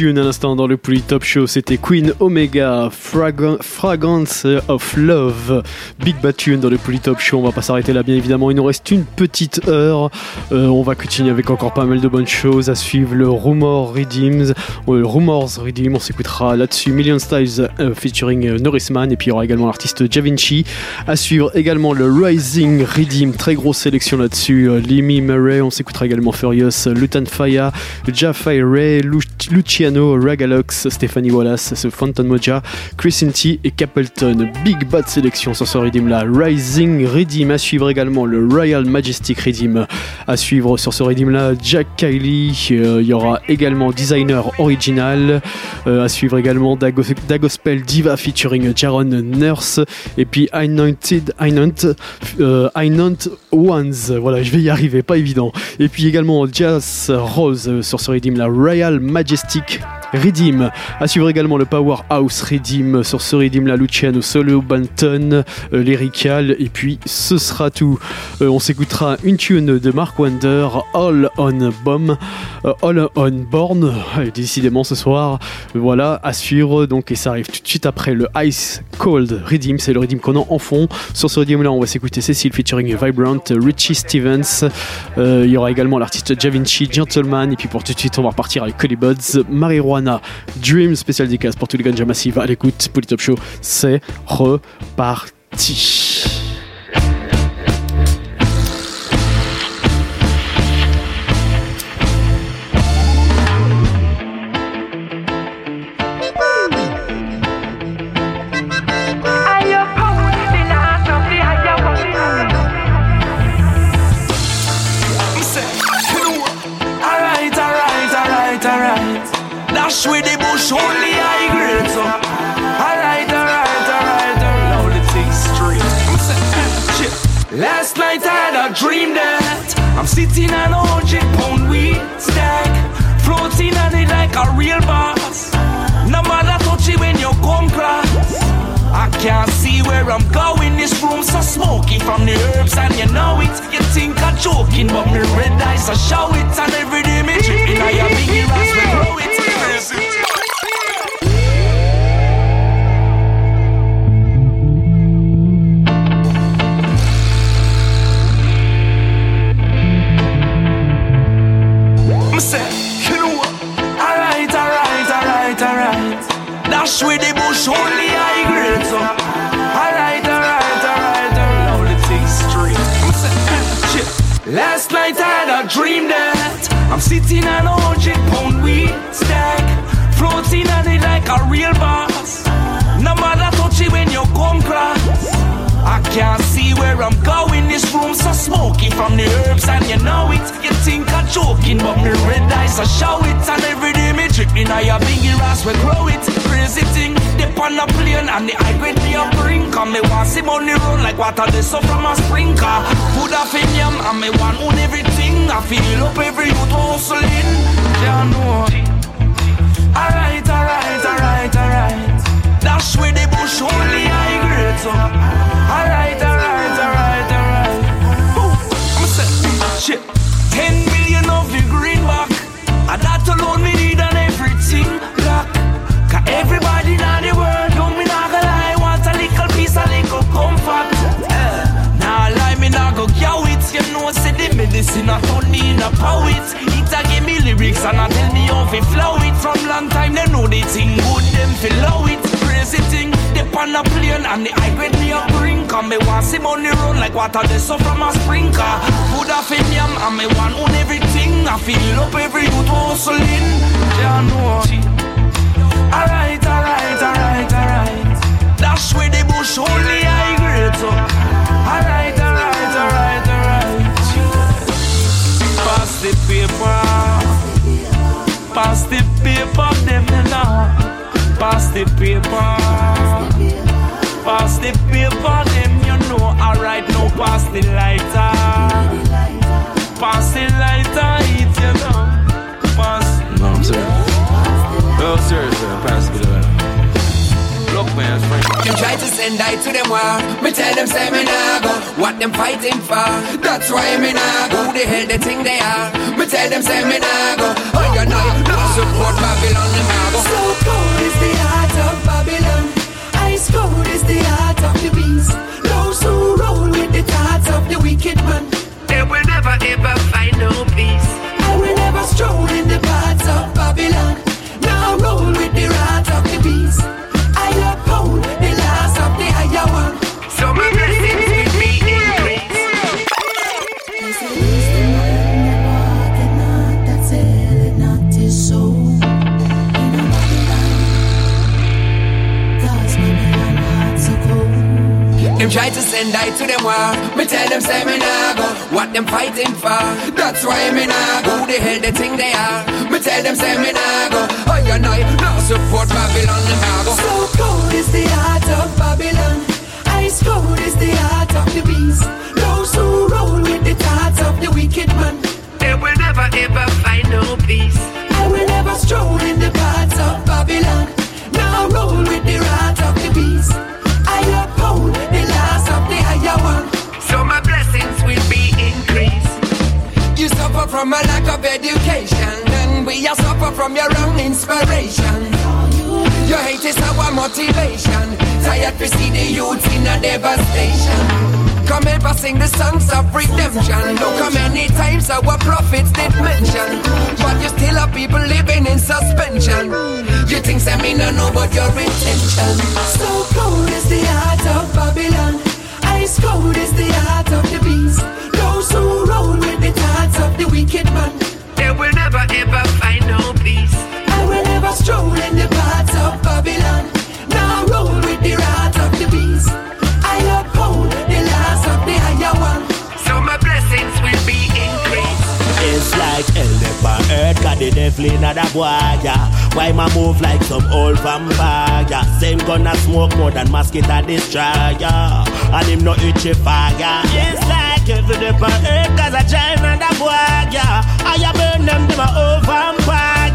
Tune à l'instant dans le Top Show, c'était Queen Omega, Fragrance of Love. Big Bad Tune dans le Top Show, on va pas s'arrêter là bien évidemment, il nous reste une petite heure. Euh, on va continuer avec encore pas mal de bonnes choses à suivre. Le Rumor Redeems, euh, Rumors Redeem, on s'écoutera là-dessus Million Styles euh, featuring Norrisman et puis il y aura également l'artiste Javinci. À suivre également le Rising Redeem, très grosse sélection là-dessus. Limi Murray, on s'écoutera également Furious, Lutan Faya, Jaffa Ray, Luciano, Ragalox, Stephanie Wallace, Phantom Moja, Chris Inti et Capleton. Big Bad sélection sur ce Là. Rising Redeem à suivre également le Royal Majestic Redeem à suivre sur ce Redeem là. Jack Kylie, euh, il y aura également Designer Original euh, à suivre également Dagospel Diva featuring Jaron Nurse et puis Anointed, euh, Ones. Voilà, je vais y arriver, pas évident. Et puis également Jazz Rose sur ce Redeem la Royal Majestic Redeem. À suivre également le Powerhouse Redeem sur ce Redeem la Luciano Solo Banton, euh, Lyrical et puis ce sera tout. Euh, on s'écoutera une tune de Mark Wonder, All on Bomb, euh, All on Born, décidément ce soir. Voilà, à suivre donc et ça arrive tout de suite après le Ice Cold Redeem, c'est le Redeem qu'on a en fond. Sur ce Redeem là, on va s'écouter Cecil featuring Vibrant, Richie Stevens. Il y aura également l'artiste Javinci, Gentleman et puis pour tout de suite, on va repartir avec Cully Buds, Marijuana Dream spécial dédicace pour tous les ganja massifs à l'écoute. Polytop Show, c'est reparti. Dash with the bush, only high grade, so. Alright, alright, alright. Now the thing's straight. Last night I had a dream that I'm sitting on a hundred pound weed stack, floating on it like a real boss. No matter touch it when you come cross. I can't see where I'm going. This room's so smoky from the herbs, and you know it. You think I'm joking, but me red eyes are show it, and every day me tripping. I have big ears, we grow it. Dream that I'm sitting on a hundred pound weed stack, floating on it like a real boss. I can't see where I'm going. This room's so smoky from the herbs, and you know it. You think I'm joking, but me red eyes I show it, and every day me dripping. I a biggie ass we grow it. Crazy thing, dip on a plane and the high grade me a bring. Come me want see money run like water they so from a sprinkler. Put a in yam and me want own everything. I feel up every youth hustling. Yeah, know. Alright, alright, alright, alright. Dash with the bush only high grade so. Alright, alright, alright, alright. I'ma say, shit. Ten million of the greenback. And that alone me need and everything lock. Cause everybody in the world, don't me not gonna lie, want a little piece, a little comfort. Uh, nah, lie, me not go cow it. You know, say the medicine turn me in a poet. It a give me lyrics and a tell me how to flow it. From long time, they know the thing good, them flow it. Thing, they on a plane and the high grade me a bring. Come me want see money run like water they so from a sprinkler. Food off in yam and me want own everything. I feel up every youth hustling. Yeah, know. Alright, alright, alright, alright. Dash with the bush only high grade so. Alright, alright, alright, alright. Pass the paper. Pass the paper, them now. Pass the paper. Pass the paper, them you know. Alright, now pass the lighter. Pass the lighter, eat you know. Pass. No, I'm serious. No, I'm serious, man. Pass the lighter. Look, man, Frank. try to send I to them war. Me tell them say me nah go. What them fighting for? That's why me nah go. Who the hell they think they are? Me tell them say me nah go. Oh you know, no support Babylon, them nah go. So cold is the heart of Babylon. Ice cold is the heart of the beast. Those who roll with the thoughts of the wicked man. They will never ever find no peace. I will never stroll in the paths of Babylon. Now roll with the wrath of the beast. Them try to send I to them war. Me tell them say me nah go. What them fighting for? That's why me nah go. Who the hell they think they are? Me tell them say me nah go. Oh you know, no support Babylon, them nah go. So cold is the heart of Babylon. Ice cold is the heart of the beast. Those who roll with the thoughts of the wicked man. They will never ever find no peace. I will never stroll in the paths of Babylon. Of education, and we are suffer from your own inspiration. Your hate is our motivation. Tired to see the youth in a devastation. Come help us sing the songs of redemption. Look how many times our prophets did mention. But you still have people living in suspension. You think say me no know about your intention. So cold is the heart of Babylon. Ice cold is the heart of the beast. Those roll with the thoughts of the wicked man. They will never ever find no peace. I will never stroll in the paths of Babylon. Now roll with the wrath of the beast. I uphold the laws of the higher one. So my blessings will be increased. It's like hell never earth Got the devil in a boy, yeah Why my move like some old vampire Same gonna smoke more than mosquito destroyer And him no itchy fire Heaven never earth Cause I giant and a boy, yeah I a burn them to my old vampire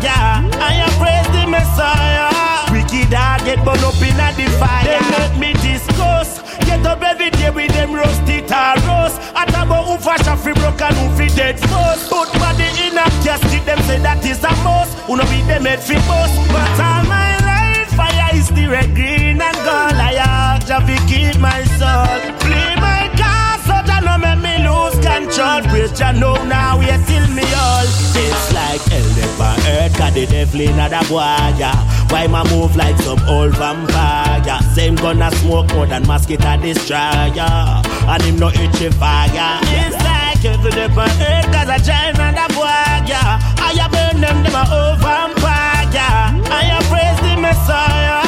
I a praise the Messiah. Wicked heart get burn up in a the fire. They make me discuss Get up every day with them rusty tar roast At about who for free broken who fi dead first. Put body in a casket them say that is a must. Who no be them head fi bust? But all my life fire is the red, green and gold. I have to keep my soul Play control Praise Jah know now wait till me all It's like hell never earth Got the devil in a boy Why my move like some old vampire. Same gonna smoke more than mosquito destroyer And him no itchy fire It's like heaven never earth Cause I giant and a boy yeah. I a burn them them a old vampire. I a praise the Messiah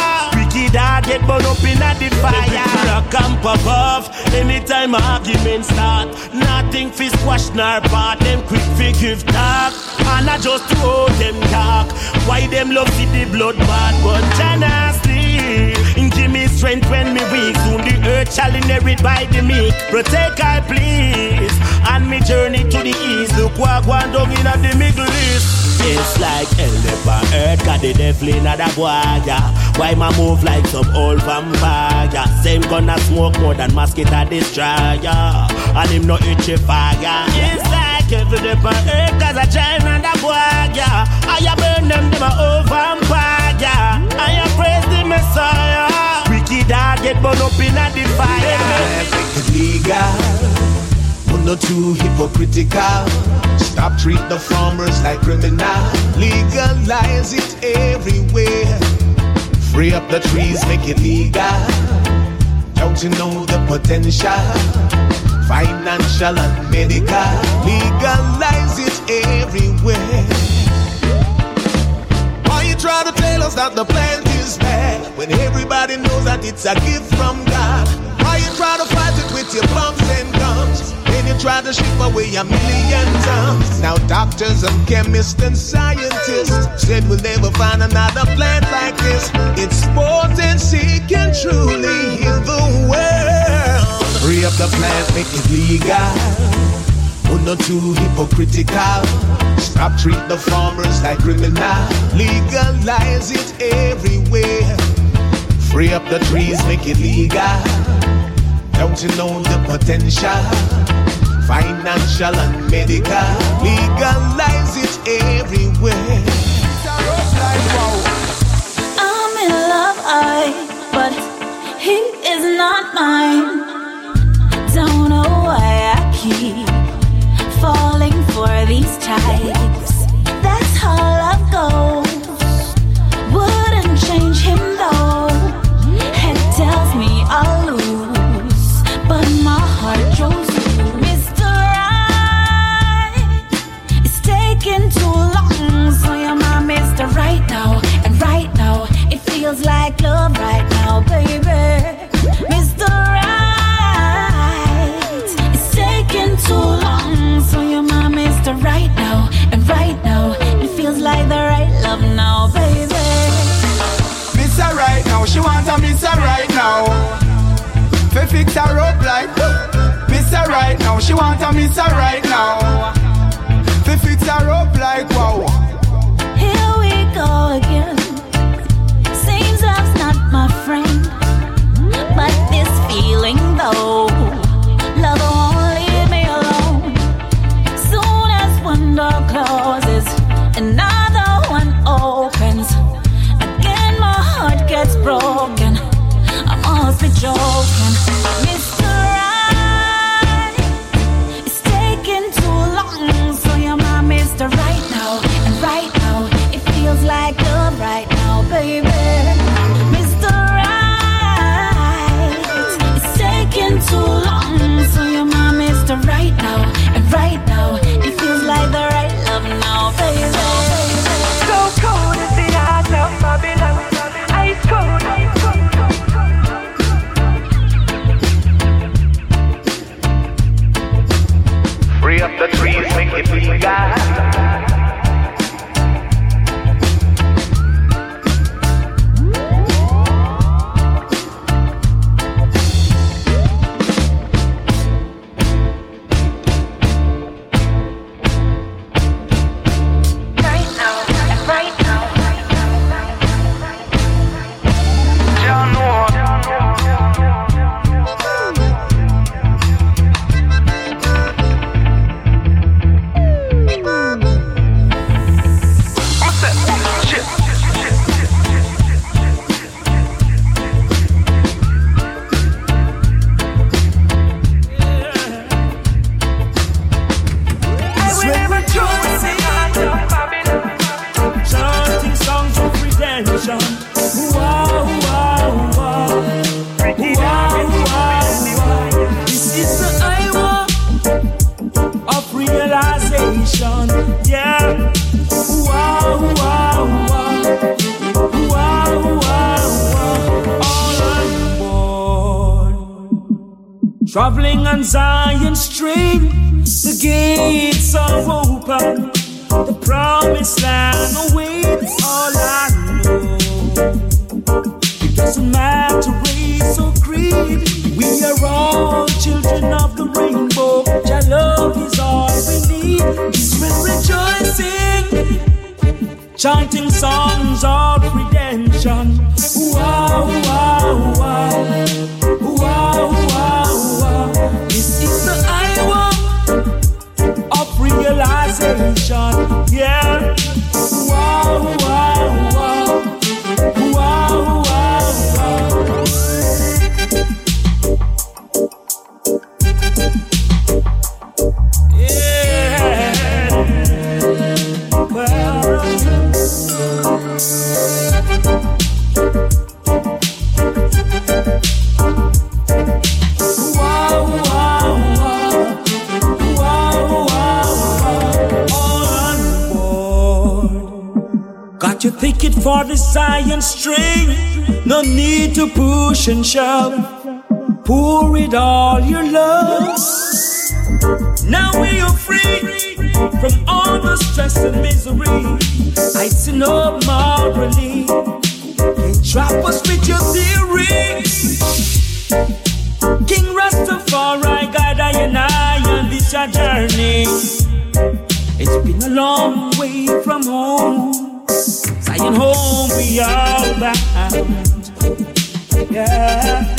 get burn up in a the fire. And pop off Anytime argument start. Nothing fi squash nor part Them quick fi give talk And I just throw them talk Why them love see the blood bad But honestly Give me strength when me weak. Soon the earth shall inherit by the meek. Protect I please. And me journey to the east. Look what going down in the Middle East. It's like hell never earth Got the devil in a boy yeah. Why my move like some old vampire. Same gonna smoke more than mosquito destroyer. And him no itchy fire. It's like heaven never earth Cause I giant and a boy. I burn them them a old vampire. I praise the Messiah Heart get burn up in the fire Make it legal. But not too hypocritical. Stop treat the farmers like criminal. Legalize it everywhere. Free up the trees, make it legal. Don't you know the potential? Financial and medical. Legalize it everywhere. Try to tell us that the plant is bad when everybody knows that it's a gift from God? Why you try to fight it with your pumps and guns? Then you try to ship away a million tons. Now doctors and chemists and scientists said we'll never find another plant like this. Its potency can truly heal the world. Free up the plant, make it legal. But not too hypocritical. Stop treat the farmers like criminal. Legalize it everywhere. Free up the trees, make it legal. Don't you know the potential? Financial and medical. Legalize it everywhere. I'm in love, I, but he is not mine. Don't know why I keep falling for these types. That's how love goes. Wouldn't change him miss her right now. Fi fix her up like Miss her right now, she want a miss her right now. Fi fix her up like wow. Here we go again. Seems love's not my friend, but this feeling though, love won't leave me alone. Soon as one door closes, to push and shove. Pour it all your love. Now we are free from all the stress and misery. I see no more relief. Can't trap us with your theory. King Rastafari, guide I and I on this our journey. It's been a long way from home. Zion home we are bound. Yeah.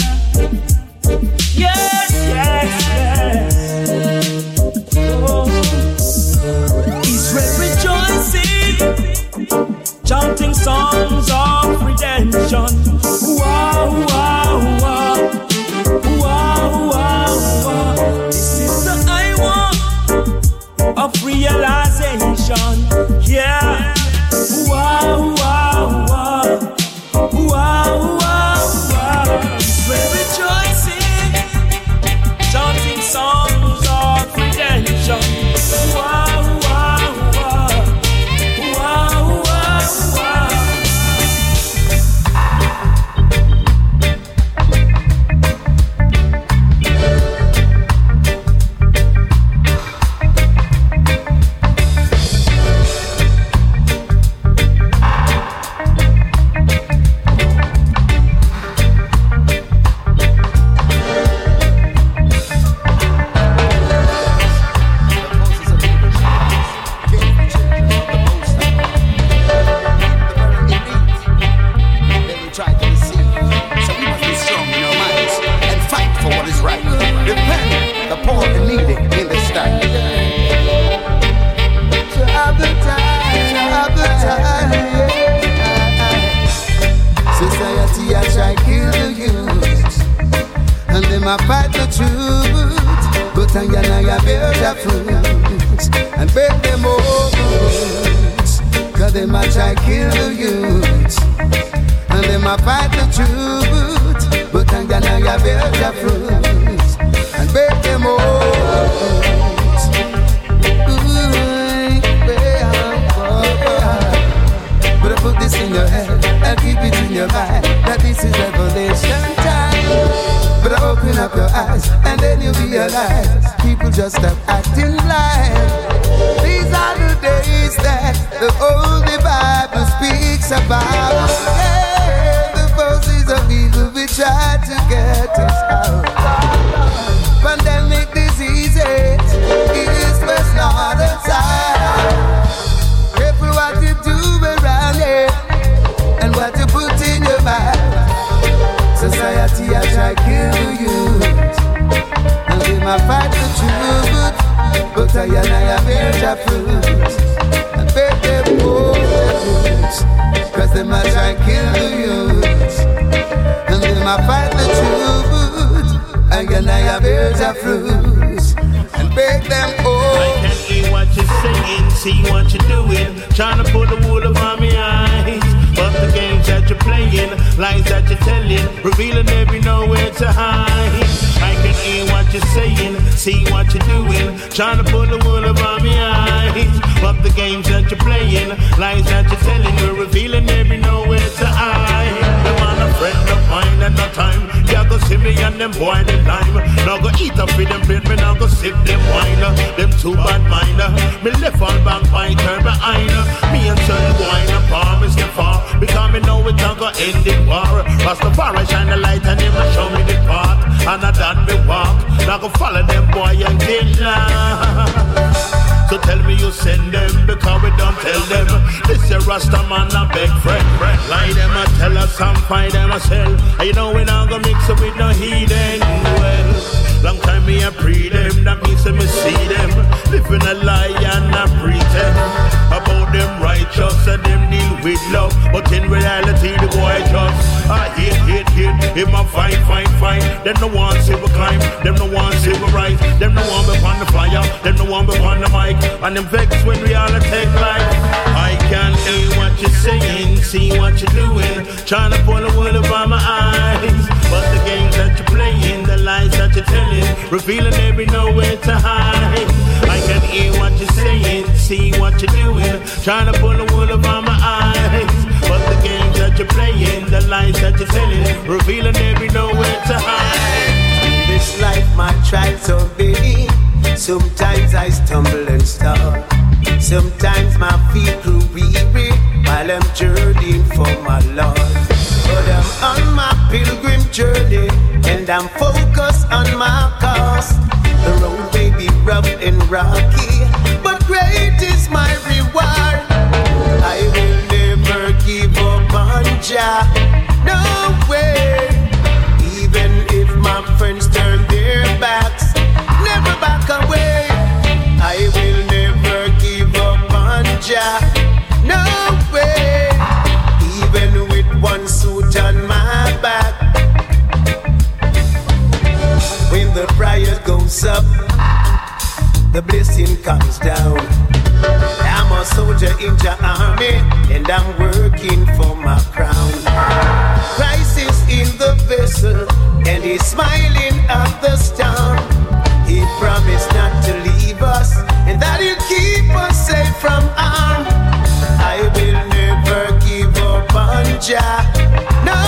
And they might fight the truth, but I and I here to fruit and beg them bones, cause they might try kill you, and they might fight the truth, I and I am here to fruit and beg them I can't hear what you're saying, see what you're doing. Trying to put the wool over my you're playing, lies that you're telling, revealing be nowhere to hide. I can hear what you're saying, see what you're doing. Trying to put the wool over my eyes. But the games that you're playing, lies that you're telling, we're revealing be nowhere to hide. The a friend of mine and no time. Yeah, go see me and them boy them lime. Now go eat up with them bread, me now go sip them wine. Them two bad mind. Me left all back by turn behind. Me and turn wine and promise you far. Because me know it not go end in war. Rastafari shine the light and him a show me the path. And I done me walk. Now go follow them boy and get. So tell me you send them because we don't tell them. This a Rasta man a beg friend. Lie them a tell us and find them a sell. And you know we not gonna mix it with no heathen. Well, long time me a pre them, that means me see them. Living a lie and a pretend. About them righteous and them deal with love. But in reality the boy just I hate, hate, hate. Him a fight, fight, fight. Them no one see we climb. Them no one see we rise. Them no one be on the fire. Them no one be on the mic. And them vex when we all take life. I can't hear what you're saying, see what you're doing. Trying to pull the wool over my eyes. But the games that you're playing, lies that you're telling, revealing be nowhere to hide. I can hear what you're saying, see what you're doing. Trying to pull the wool over my eyes. But the games that you're playing, the lies that you're telling, revealing be nowhere to hide. This life my trials so big. Sometimes I stumble and stop. Sometimes my feet grew weary while I'm journeying for my Lord. But I'm on my pilgrim journey and I'm focused on my cause. The road may be rough and rocky, but great is my reward. I will never give up on Jah. No way. the blessing comes down. I'm a soldier in the army, and I'm working for my crown. Christ is in the vessel, and he's smiling at the storm. He promised not to leave us, and that he'll keep us safe from harm. I will never give up on Jah. No.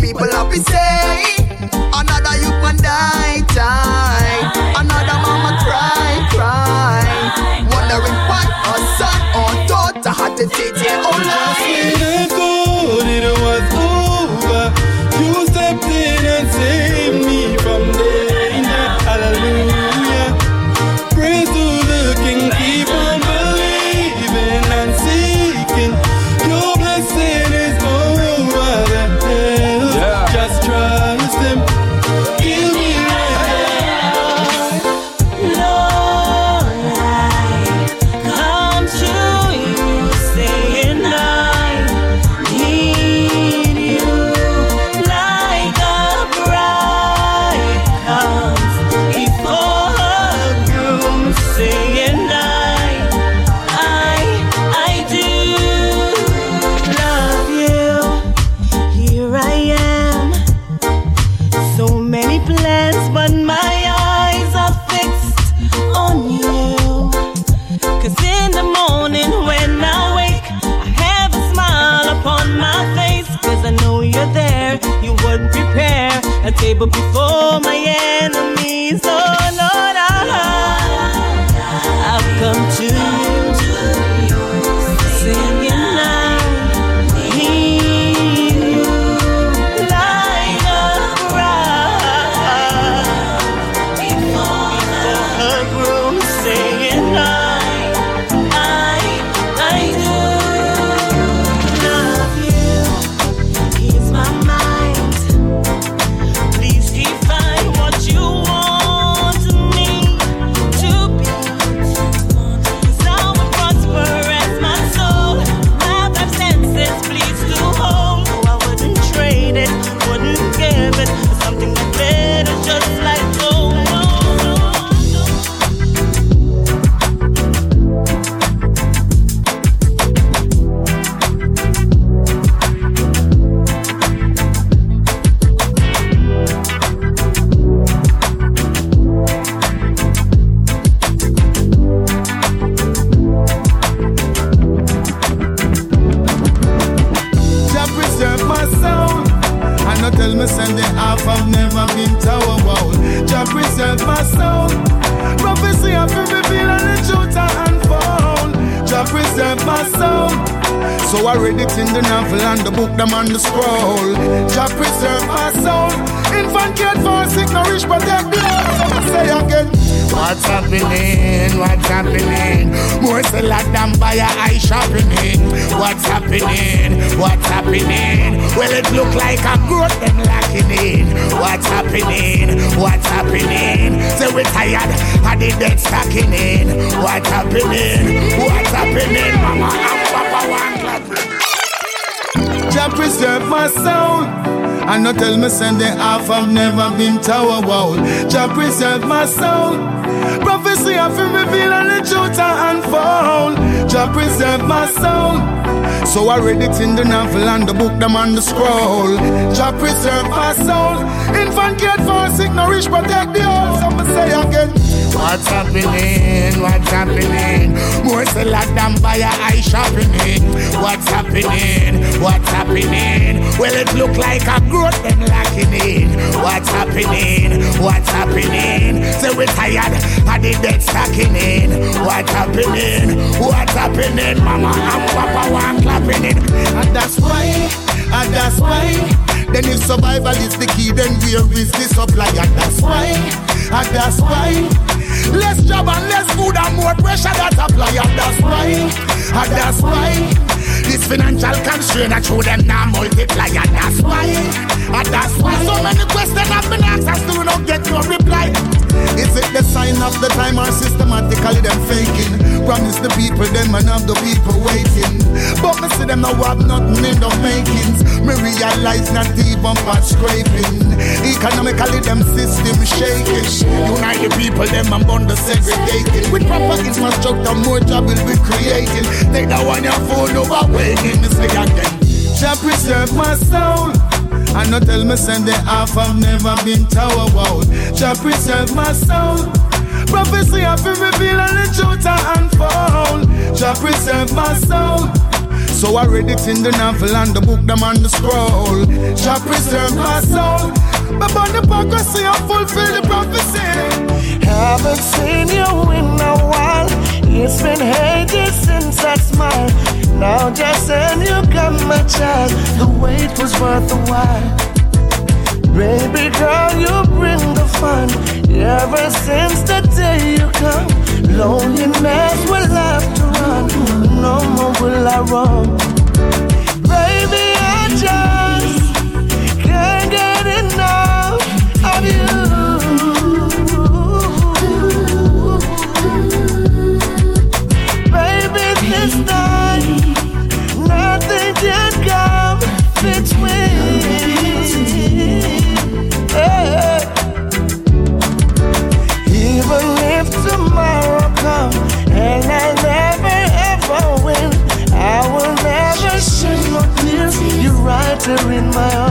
People me say? Preserve my soul. And not tell me send the half I've never been tower wall. Jah preserve my soul. Prophecy of him reveal and the truth I unfold. Jah preserve my soul. So I read it in the novel and the book them on the scroll. Jah preserve my soul. Infant cared for, sick, nourish, protect the old. Some say again. What's happening? What's happening? More a than buy a eye shopping. What's happening? What's happening? Well, it look like a growth them lacking in. What's happening? What's happening? Say we tired of the dead stacking in. What's happening? What's happening? Mama and Papa want clapping in. And that's why, and that's why. Then if survival is the key, then where is the supply? And that's why, and that's why. Less job and less food and more pressure that apply. And that's why, and that's why. Ah, this financial constraint I show them now multiply. And that's why, and ah, that's why. So many questions have been asked and still don't get no reply. Is it the sign of the time or systematically them faking? Promise the people them and have the people waiting. But me see them now have nothing in the makings. Me realize not even part scraping. Economically them system shaking. Unite the people them and bond the segregating. With proper infrastructure more job will be creating. Take that one your phone over waiting. Me say again. Jah preserve my soul. And not tell me send the half I've never been tower wall. Jah preserve my soul. Prophecy of it reveal and the truth and unfold. Jah preserve my soul. So I read it in the novel and the book, them on the scroll. Jah preserve my soul. But on the prophecy, I fulfill the prophecy. Haven't seen you in a while. It's been ages since I smiled. Now just send you got my child. The wait was worth the while. Baby girl, you bring the fun. Ever since the day you come, loneliness will have to run. No more will I roam. My arms.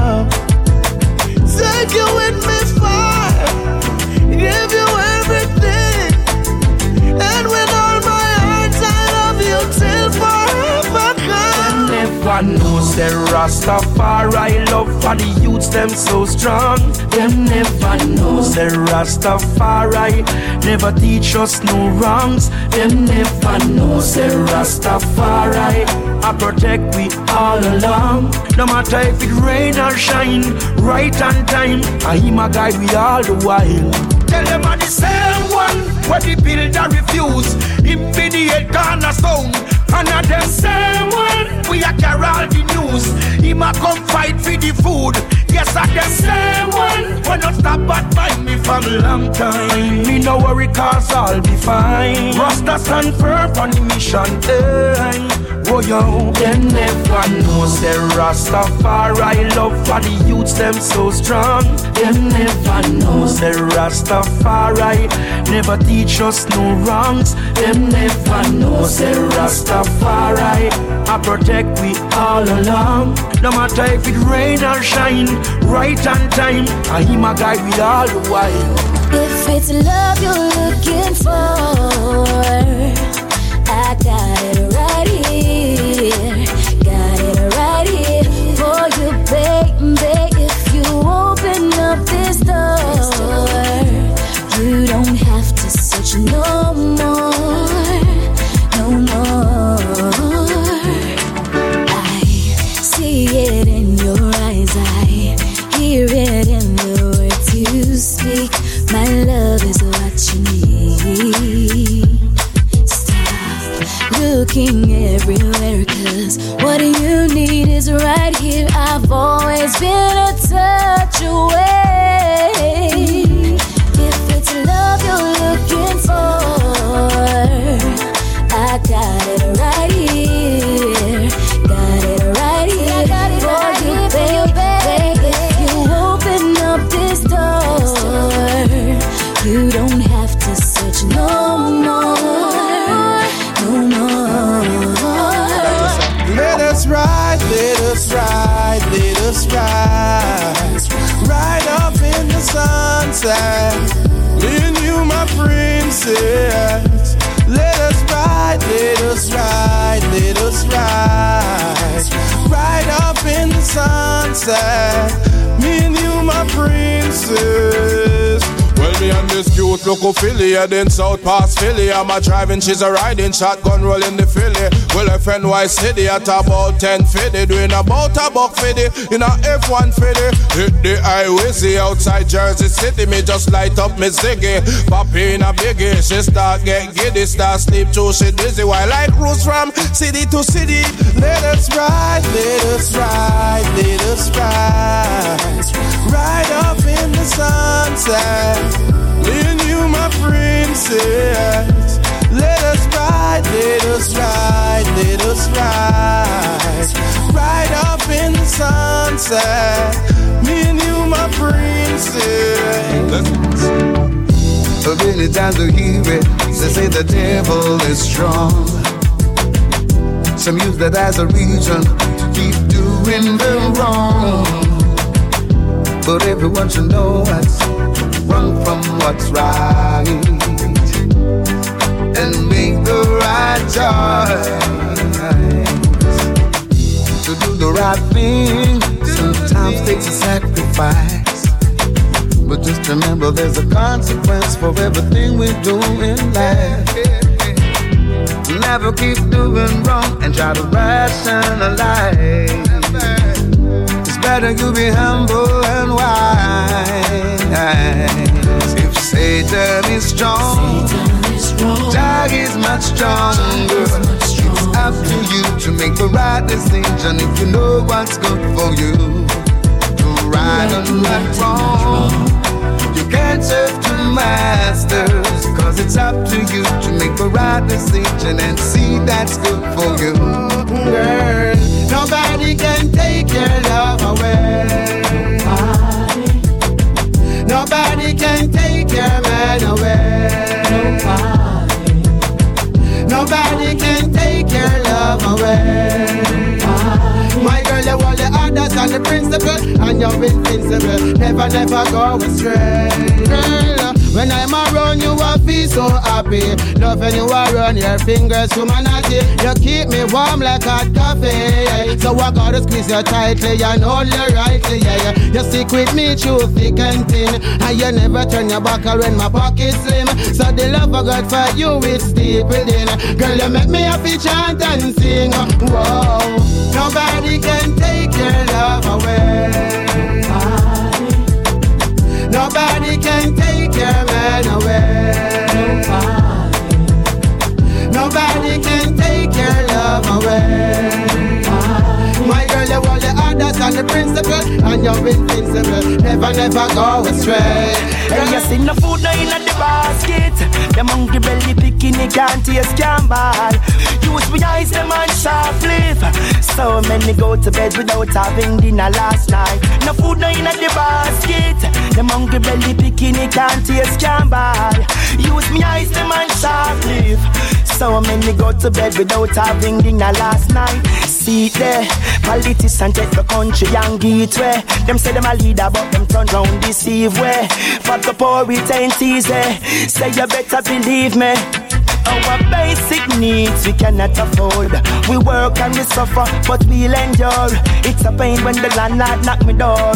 The Rastafari love for the youths them so strong. Them never knows the Rastafari never teach us no wrongs. Them never knows the Rastafari I protect we all along. No matter if it rain or shine, right on time. I him a guide we all the while. Tell them I'm the same one where the builder refuse. Him be the head. And a them same one we a carry all the news. Him a come fight for the food. Yes, I the same one. When not stop but find me from long time. Me no worry cause I'll be fine. Rasta stand firm on the mission. Hey. Oh yo, them never knows the Rastafari love for the youths them so strong. Them never knows the Rastafari never teach us no wrongs. Them never knows the Rastafari I protect we all along. No matter if it rain or shine, right on time. I him a guide we all the while. If it's love you're looking for, I got it right here. Sunset. Filly, then South past Philly. I'm a driving, she's a riding, shotgun rolling the Philly. Well, a friend why city at about 10 50, doing about a buck 50 in a F1 50. Hit the highway, see outside Jersey City, me just light up me ziggy. Pop in a biggie, she start get giddy, start sleep too, she dizzy. While I cruise from city to city, let us ride, let us ride, let us ride. Ride up in the sunset. Me and you, my princess. Let us ride, let us ride, let us ride. Ride up in the sunset. Me and you, my princess. So many times we hear it, they say the devil is strong. Some use that as a reason to keep doing them wrong. But everyone should know wrong from what's right and make the right choice to do the right thing. Sometimes takes a sacrifice, but just remember there's a consequence for everything we do in life. Never keep doing wrong and try to rationalize. It's better you be humble and wise. Satan is strong, Jah is much stronger. It's up to you to make the right decision if you know what's good for you. To right and right wrong. You can't serve two masters, cause it's up to you to make the right decision and see that's good for you. Girl, nobody can take your love principle, invincible. Never, never go astray. When I'm around you, I feel so happy. Loving you around your fingers, humanity. You keep me warm like hot coffee. So I gotta squeeze you tightly and hold you rightly. Yeah, yeah. You stick with me through thick and thin, and you never turn your back when my pocket slim. So the love I got for you is steepled in. Girl, you make me happy chant and sing. Whoa, nobody can take your love away. Nobody can take Nobody can take your love away. My girl, you the and the and you're invincible. Never, never go astray. Hey, you see no food no in the basket. Them hungry belly picking it can't taste gamble. Use me eyes them and sharp live. So many go to bed without having dinner last night. No food no in the basket. Them hungry belly picking it can't taste gamble. Use me eyes them and sharp live. So many go to bed without having dinner last night. See there, politicians take the country and get way. Them say them a leader, but them turn round deceive way. But the poor it ain't easy. Say you better believe me. Our basic needs we cannot afford. We work and we suffer, but we'll endure. It's a pain when the landlord knock me door.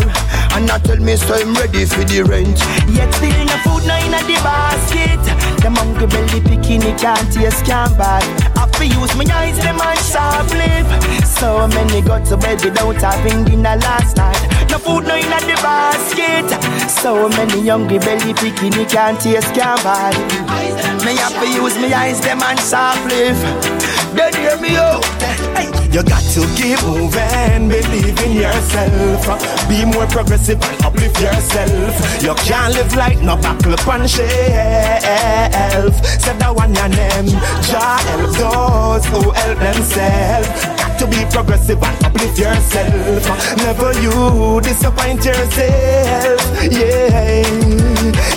And not tell me so I'm ready for the rent. Yet still no food no in the basket. The hungry belly picking it can't taste can't buy. I fi use my eyes them and sharp lip. So many go to bed without having dinner last night. No food no in the basket. So many hungry belly picking it can't taste can't buy. Me have to use my eyes them and sharp lip. Then hear me out. You got to keep moving, believe in yourself. Be more progressive and uplift yourself. You can't live like no buckle on shelf. Said that one your name. Jah help those who help themselves. To be progressive and uplift yourself. Never you disappoint yourself. Yeah.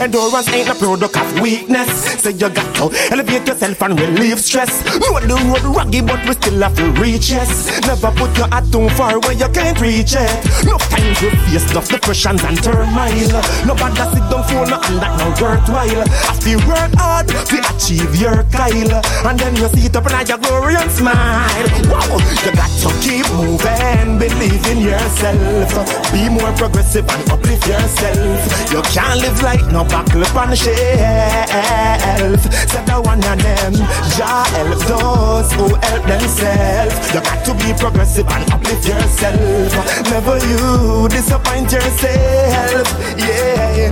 Endurance ain't a product of weakness. So you got to elevate yourself and relieve stress. Road the road raggy, but we still have to reach yes. Never put your head too far where you can't reach it. No time to face enough depressions and turmoil. Nobody sit down for nothing that no worthwhile. Have to work hard to achieve your Kyle. And then you sit up and your glory and smile. Wow, you got to keep moving, believe in yourself. Be more progressive and uplift yourself. You can't live like no buckle on the shelf. Said the one of them, Jah help those who help themselves. You got to be progressive and uplift yourself. Never you disappoint yourself. Yeah.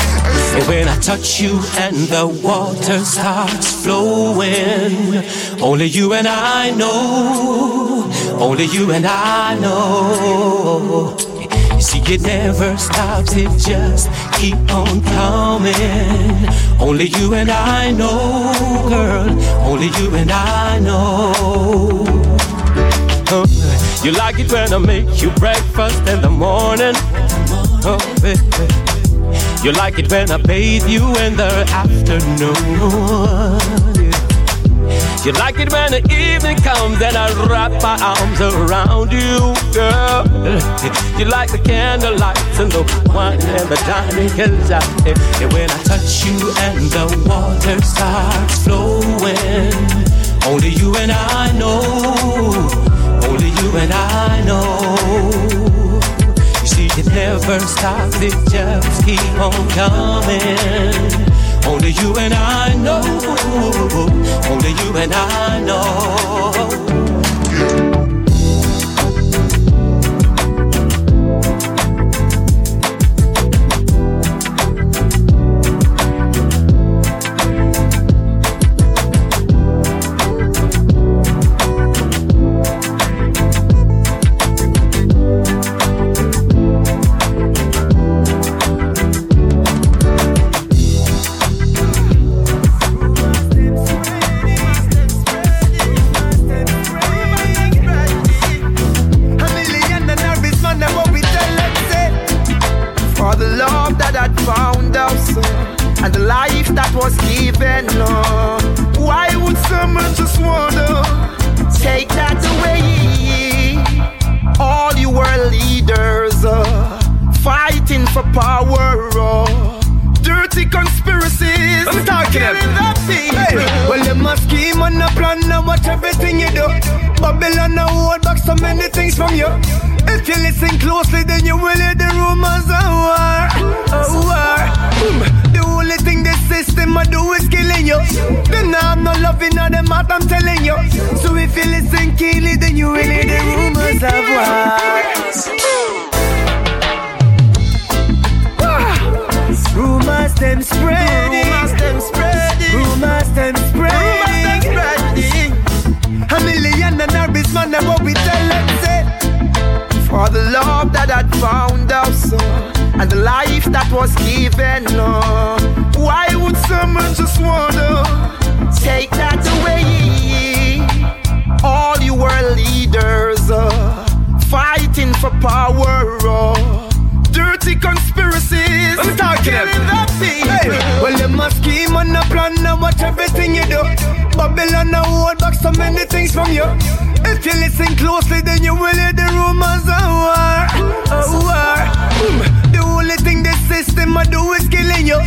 And when I touch you and the water starts flowing, only you and I know. Only you and I know. You see, it never stops, it just keep on coming. Only you and I know, girl. Only you and I know. Uh, you like it when I make you breakfast in the morning. Oh, baby. You like it when I bathe you in the afternoon. You like it when the evening comes and I wrap my arms around you, girl. You like the candlelights and the wine and the dining I, and when I touch you and the water starts flowing, only you and I know, only you and I know. You see, it never stops, it just keep on coming. Only you and I know. Only you and I know. yeah. If you listen closely, then you will hear the rumors of war. Of war. Hmm, the only thing this system I do is killing you. Then I'm not loving all them out, I'm telling you. So if you listen keenly, then you will hear the rumors of war. the love that had found us uh, and the life that was given. Uh, why would someone just wanna take that away? All you were leaders uh, fighting for power. Uh, dirty conspiracies. I'm talking about the. Hey. Well, them a scheme and a plan and watch everything you do. Babylon a hold back so many things from you. If you listen closely, then you will hear the rumors of war. Of war. Hmm, the only thing this system I do is killing you.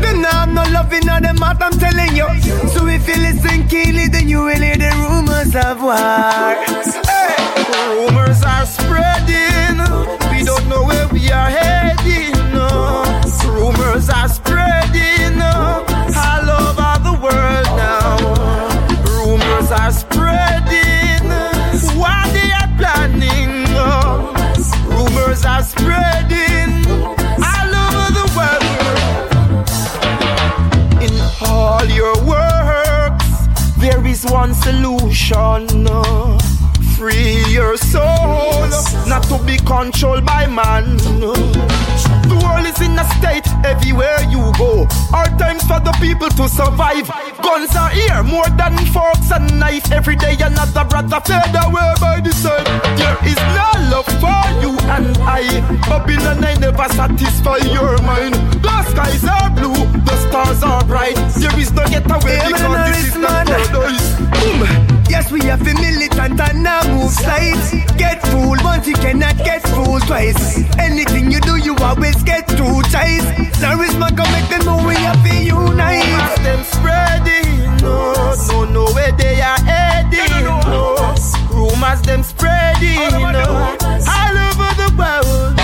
Then I'm not loving all them out, I'm telling you. So if you listen keenly, then you will hear the rumors of war. Hey. Rumors are spreading. We don't know where we are heading. No. Rumors are spreading. Solution, Free your soul, not to be controlled by man. The world is in a state everywhere you go. Hard times for the people to survive. Guns are here, more than forks and knife. Every day another brother fed away by the sun. There is no love for you and I. Babylon, I never satisfy your mind. Last a fi militant and now move sides. Get fooled once you cannot get fooled twice. Anything you do, you always get two ties. Charisma can make them know we a fi unite. As them spreading, no, don't where they are heading, no. Rumors them spreading, no, all over the world.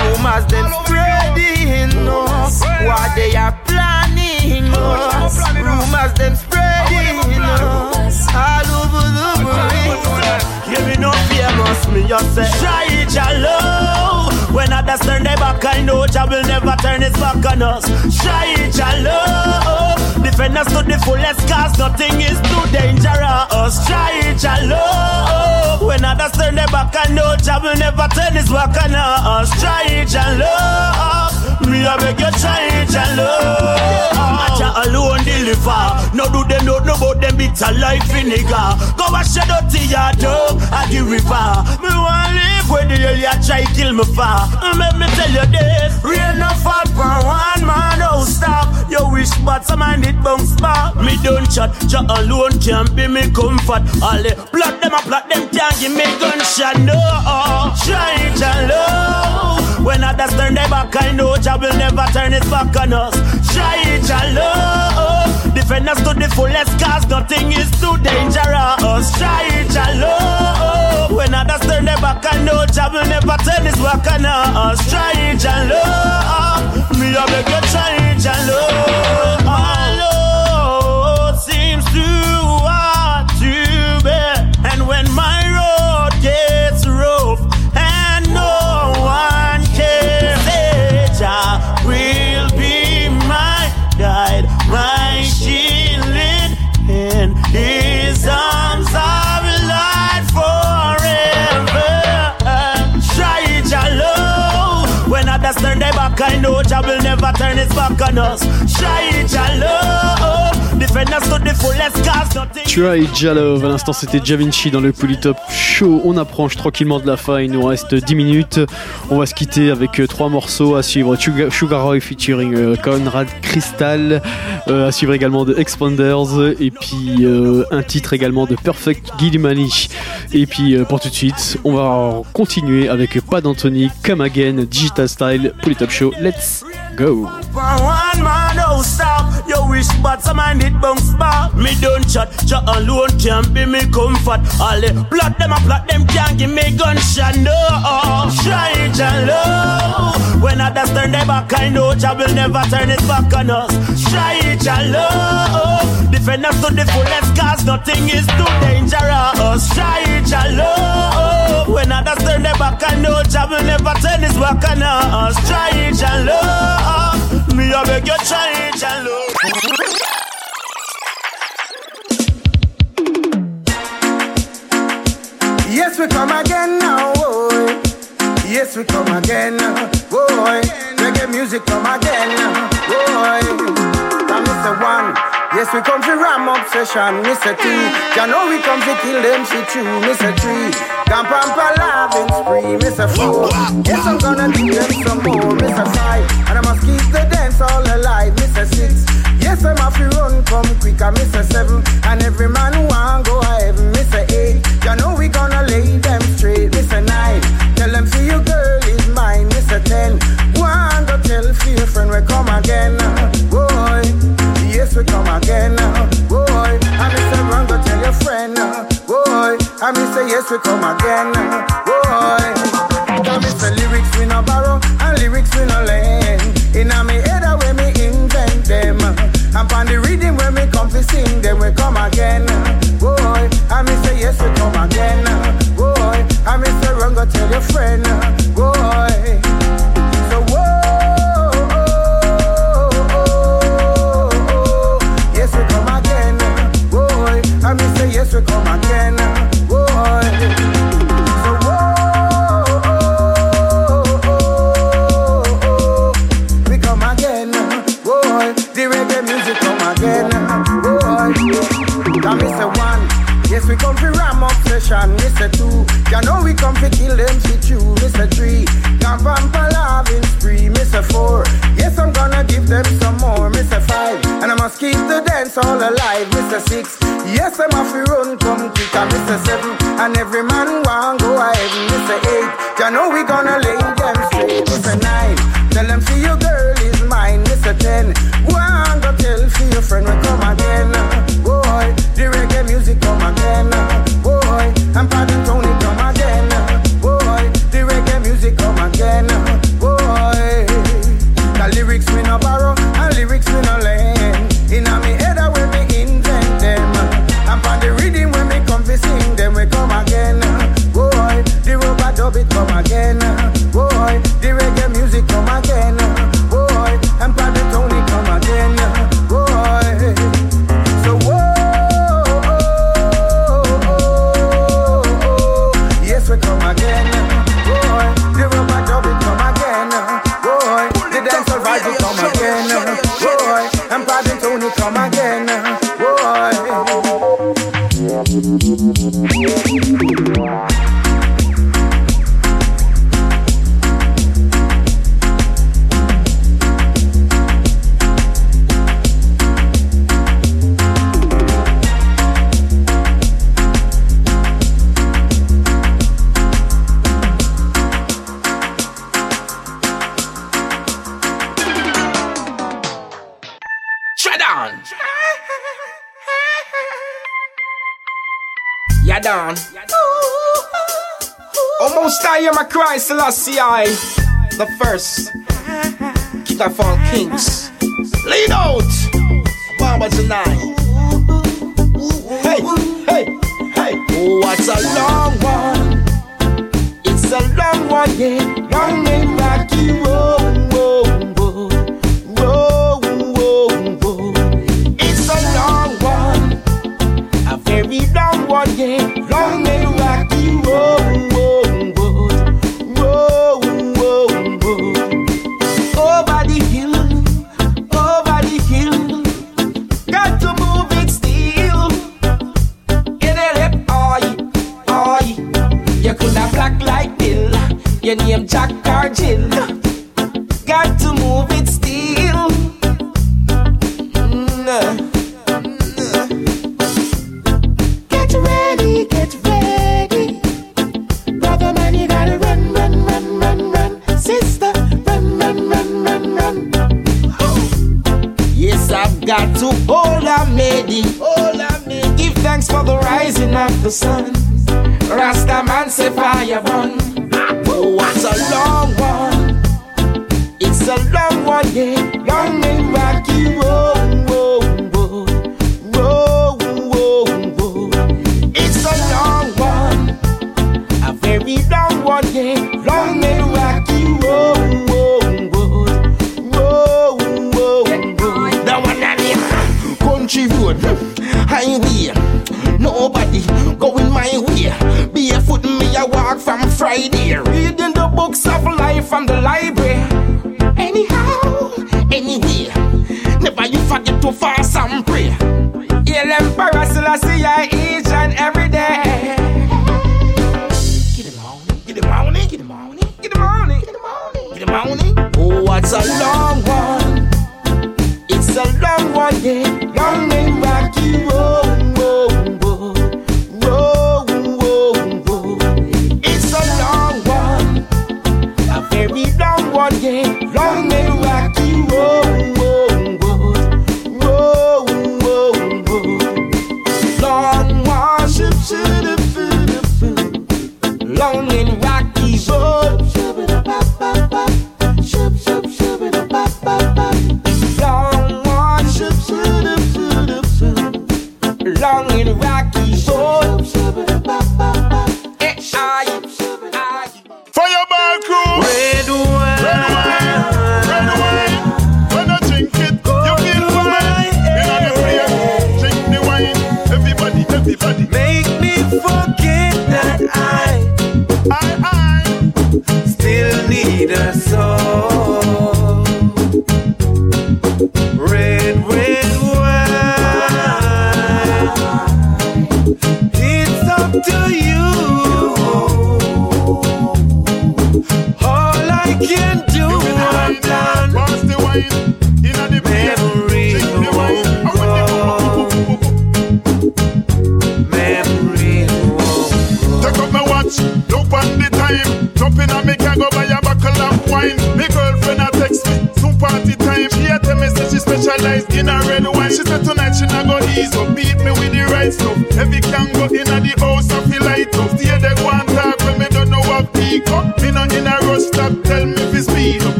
Rumors them spreading, no, what they are planning, no. Rumors them spreading, no all over the world. Give me no fear, must me yourself. Try it alone. When others turn their back, I know Jah will never turn his back on us. Try it alone. Defend us to the fullest cause nothing is too dangerous. Try it alone. When others turn their back and no job will never turn his back on us. Try it alone. Me I beg you try it alone. I Matcha alone deliver. No do them no know about them bitter life vinegar. Go wash your dirty yard up at the river. Me want it where the hell you try kill me for? Mm, let me tell you this. real no fall for one man, oh stop. You wish but some man it bounce back. Me don't chat, chat alone can't be me comfort. All the plot them a plot them can't give me gunshot. No, try it, love. When others turn their back, I know Jah will never turn his back on us. Try it, love defend us to the fullest cause nothing is too dangerous. Try it alone. When others turn their back I know job will never turn his back on us. Try it alone. Me, I beg you, try it alone. I know Jah will never turn his back on us. Try it, Jah love. Cause nothing. Try Jalove, à l'instant c'était Javinci dans le Polytop Show. On approche tranquillement de la fin, il nous reste 10 minutes. On va se quitter avec euh, trois morceaux à suivre Sugar, Roy featuring euh, Conrad Crystal, euh, à suivre également de Expanders, et puis un titre également de Perfect Gillimani. Et puis pour tout de suite, on va continuer avec Pas d'Anthony, Come Again, Digital Style, Polytop Show. Let's go! Stop. You wish, but some mind it bounce back. Me don't chat, chat alone can't be me comfort. All the plot them a plot them can't give me gunshot. No, try it and. When others turn their back, I know Jah will never turn his back on us. Try it and. Defend us to the fullest, cause nothing is too dangerous. Try it and. When others turn their back, I know Jah will never turn his back on us. Try it love. Me, I beg you, it and love. Yes, we come again now, boy. Yes, we come again now, boy. Reggae music come again boy. I'm Mr. One. Yes, we come to ram obsession, Mr. Two. You know we come to kill them shit too, Mr. Three. Camp and palavin spree, Mr. Four. Yes, I'm gonna give them some more, Mr. Five. And I must keep the dance all alive, the first. got to hold our lady. Hold our lady. Give thanks for the rising of the sun.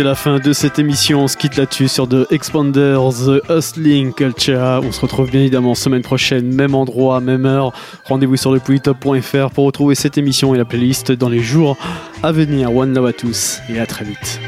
C'est la fin de cette émission. On se quitte là-dessus sur The Expanders, The Hustling Culture. On se retrouve bien évidemment semaine prochaine, même endroit, même heure. Rendez-vous sur le pour retrouver cette émission et la playlist dans les jours à venir. One love à tous et à très vite.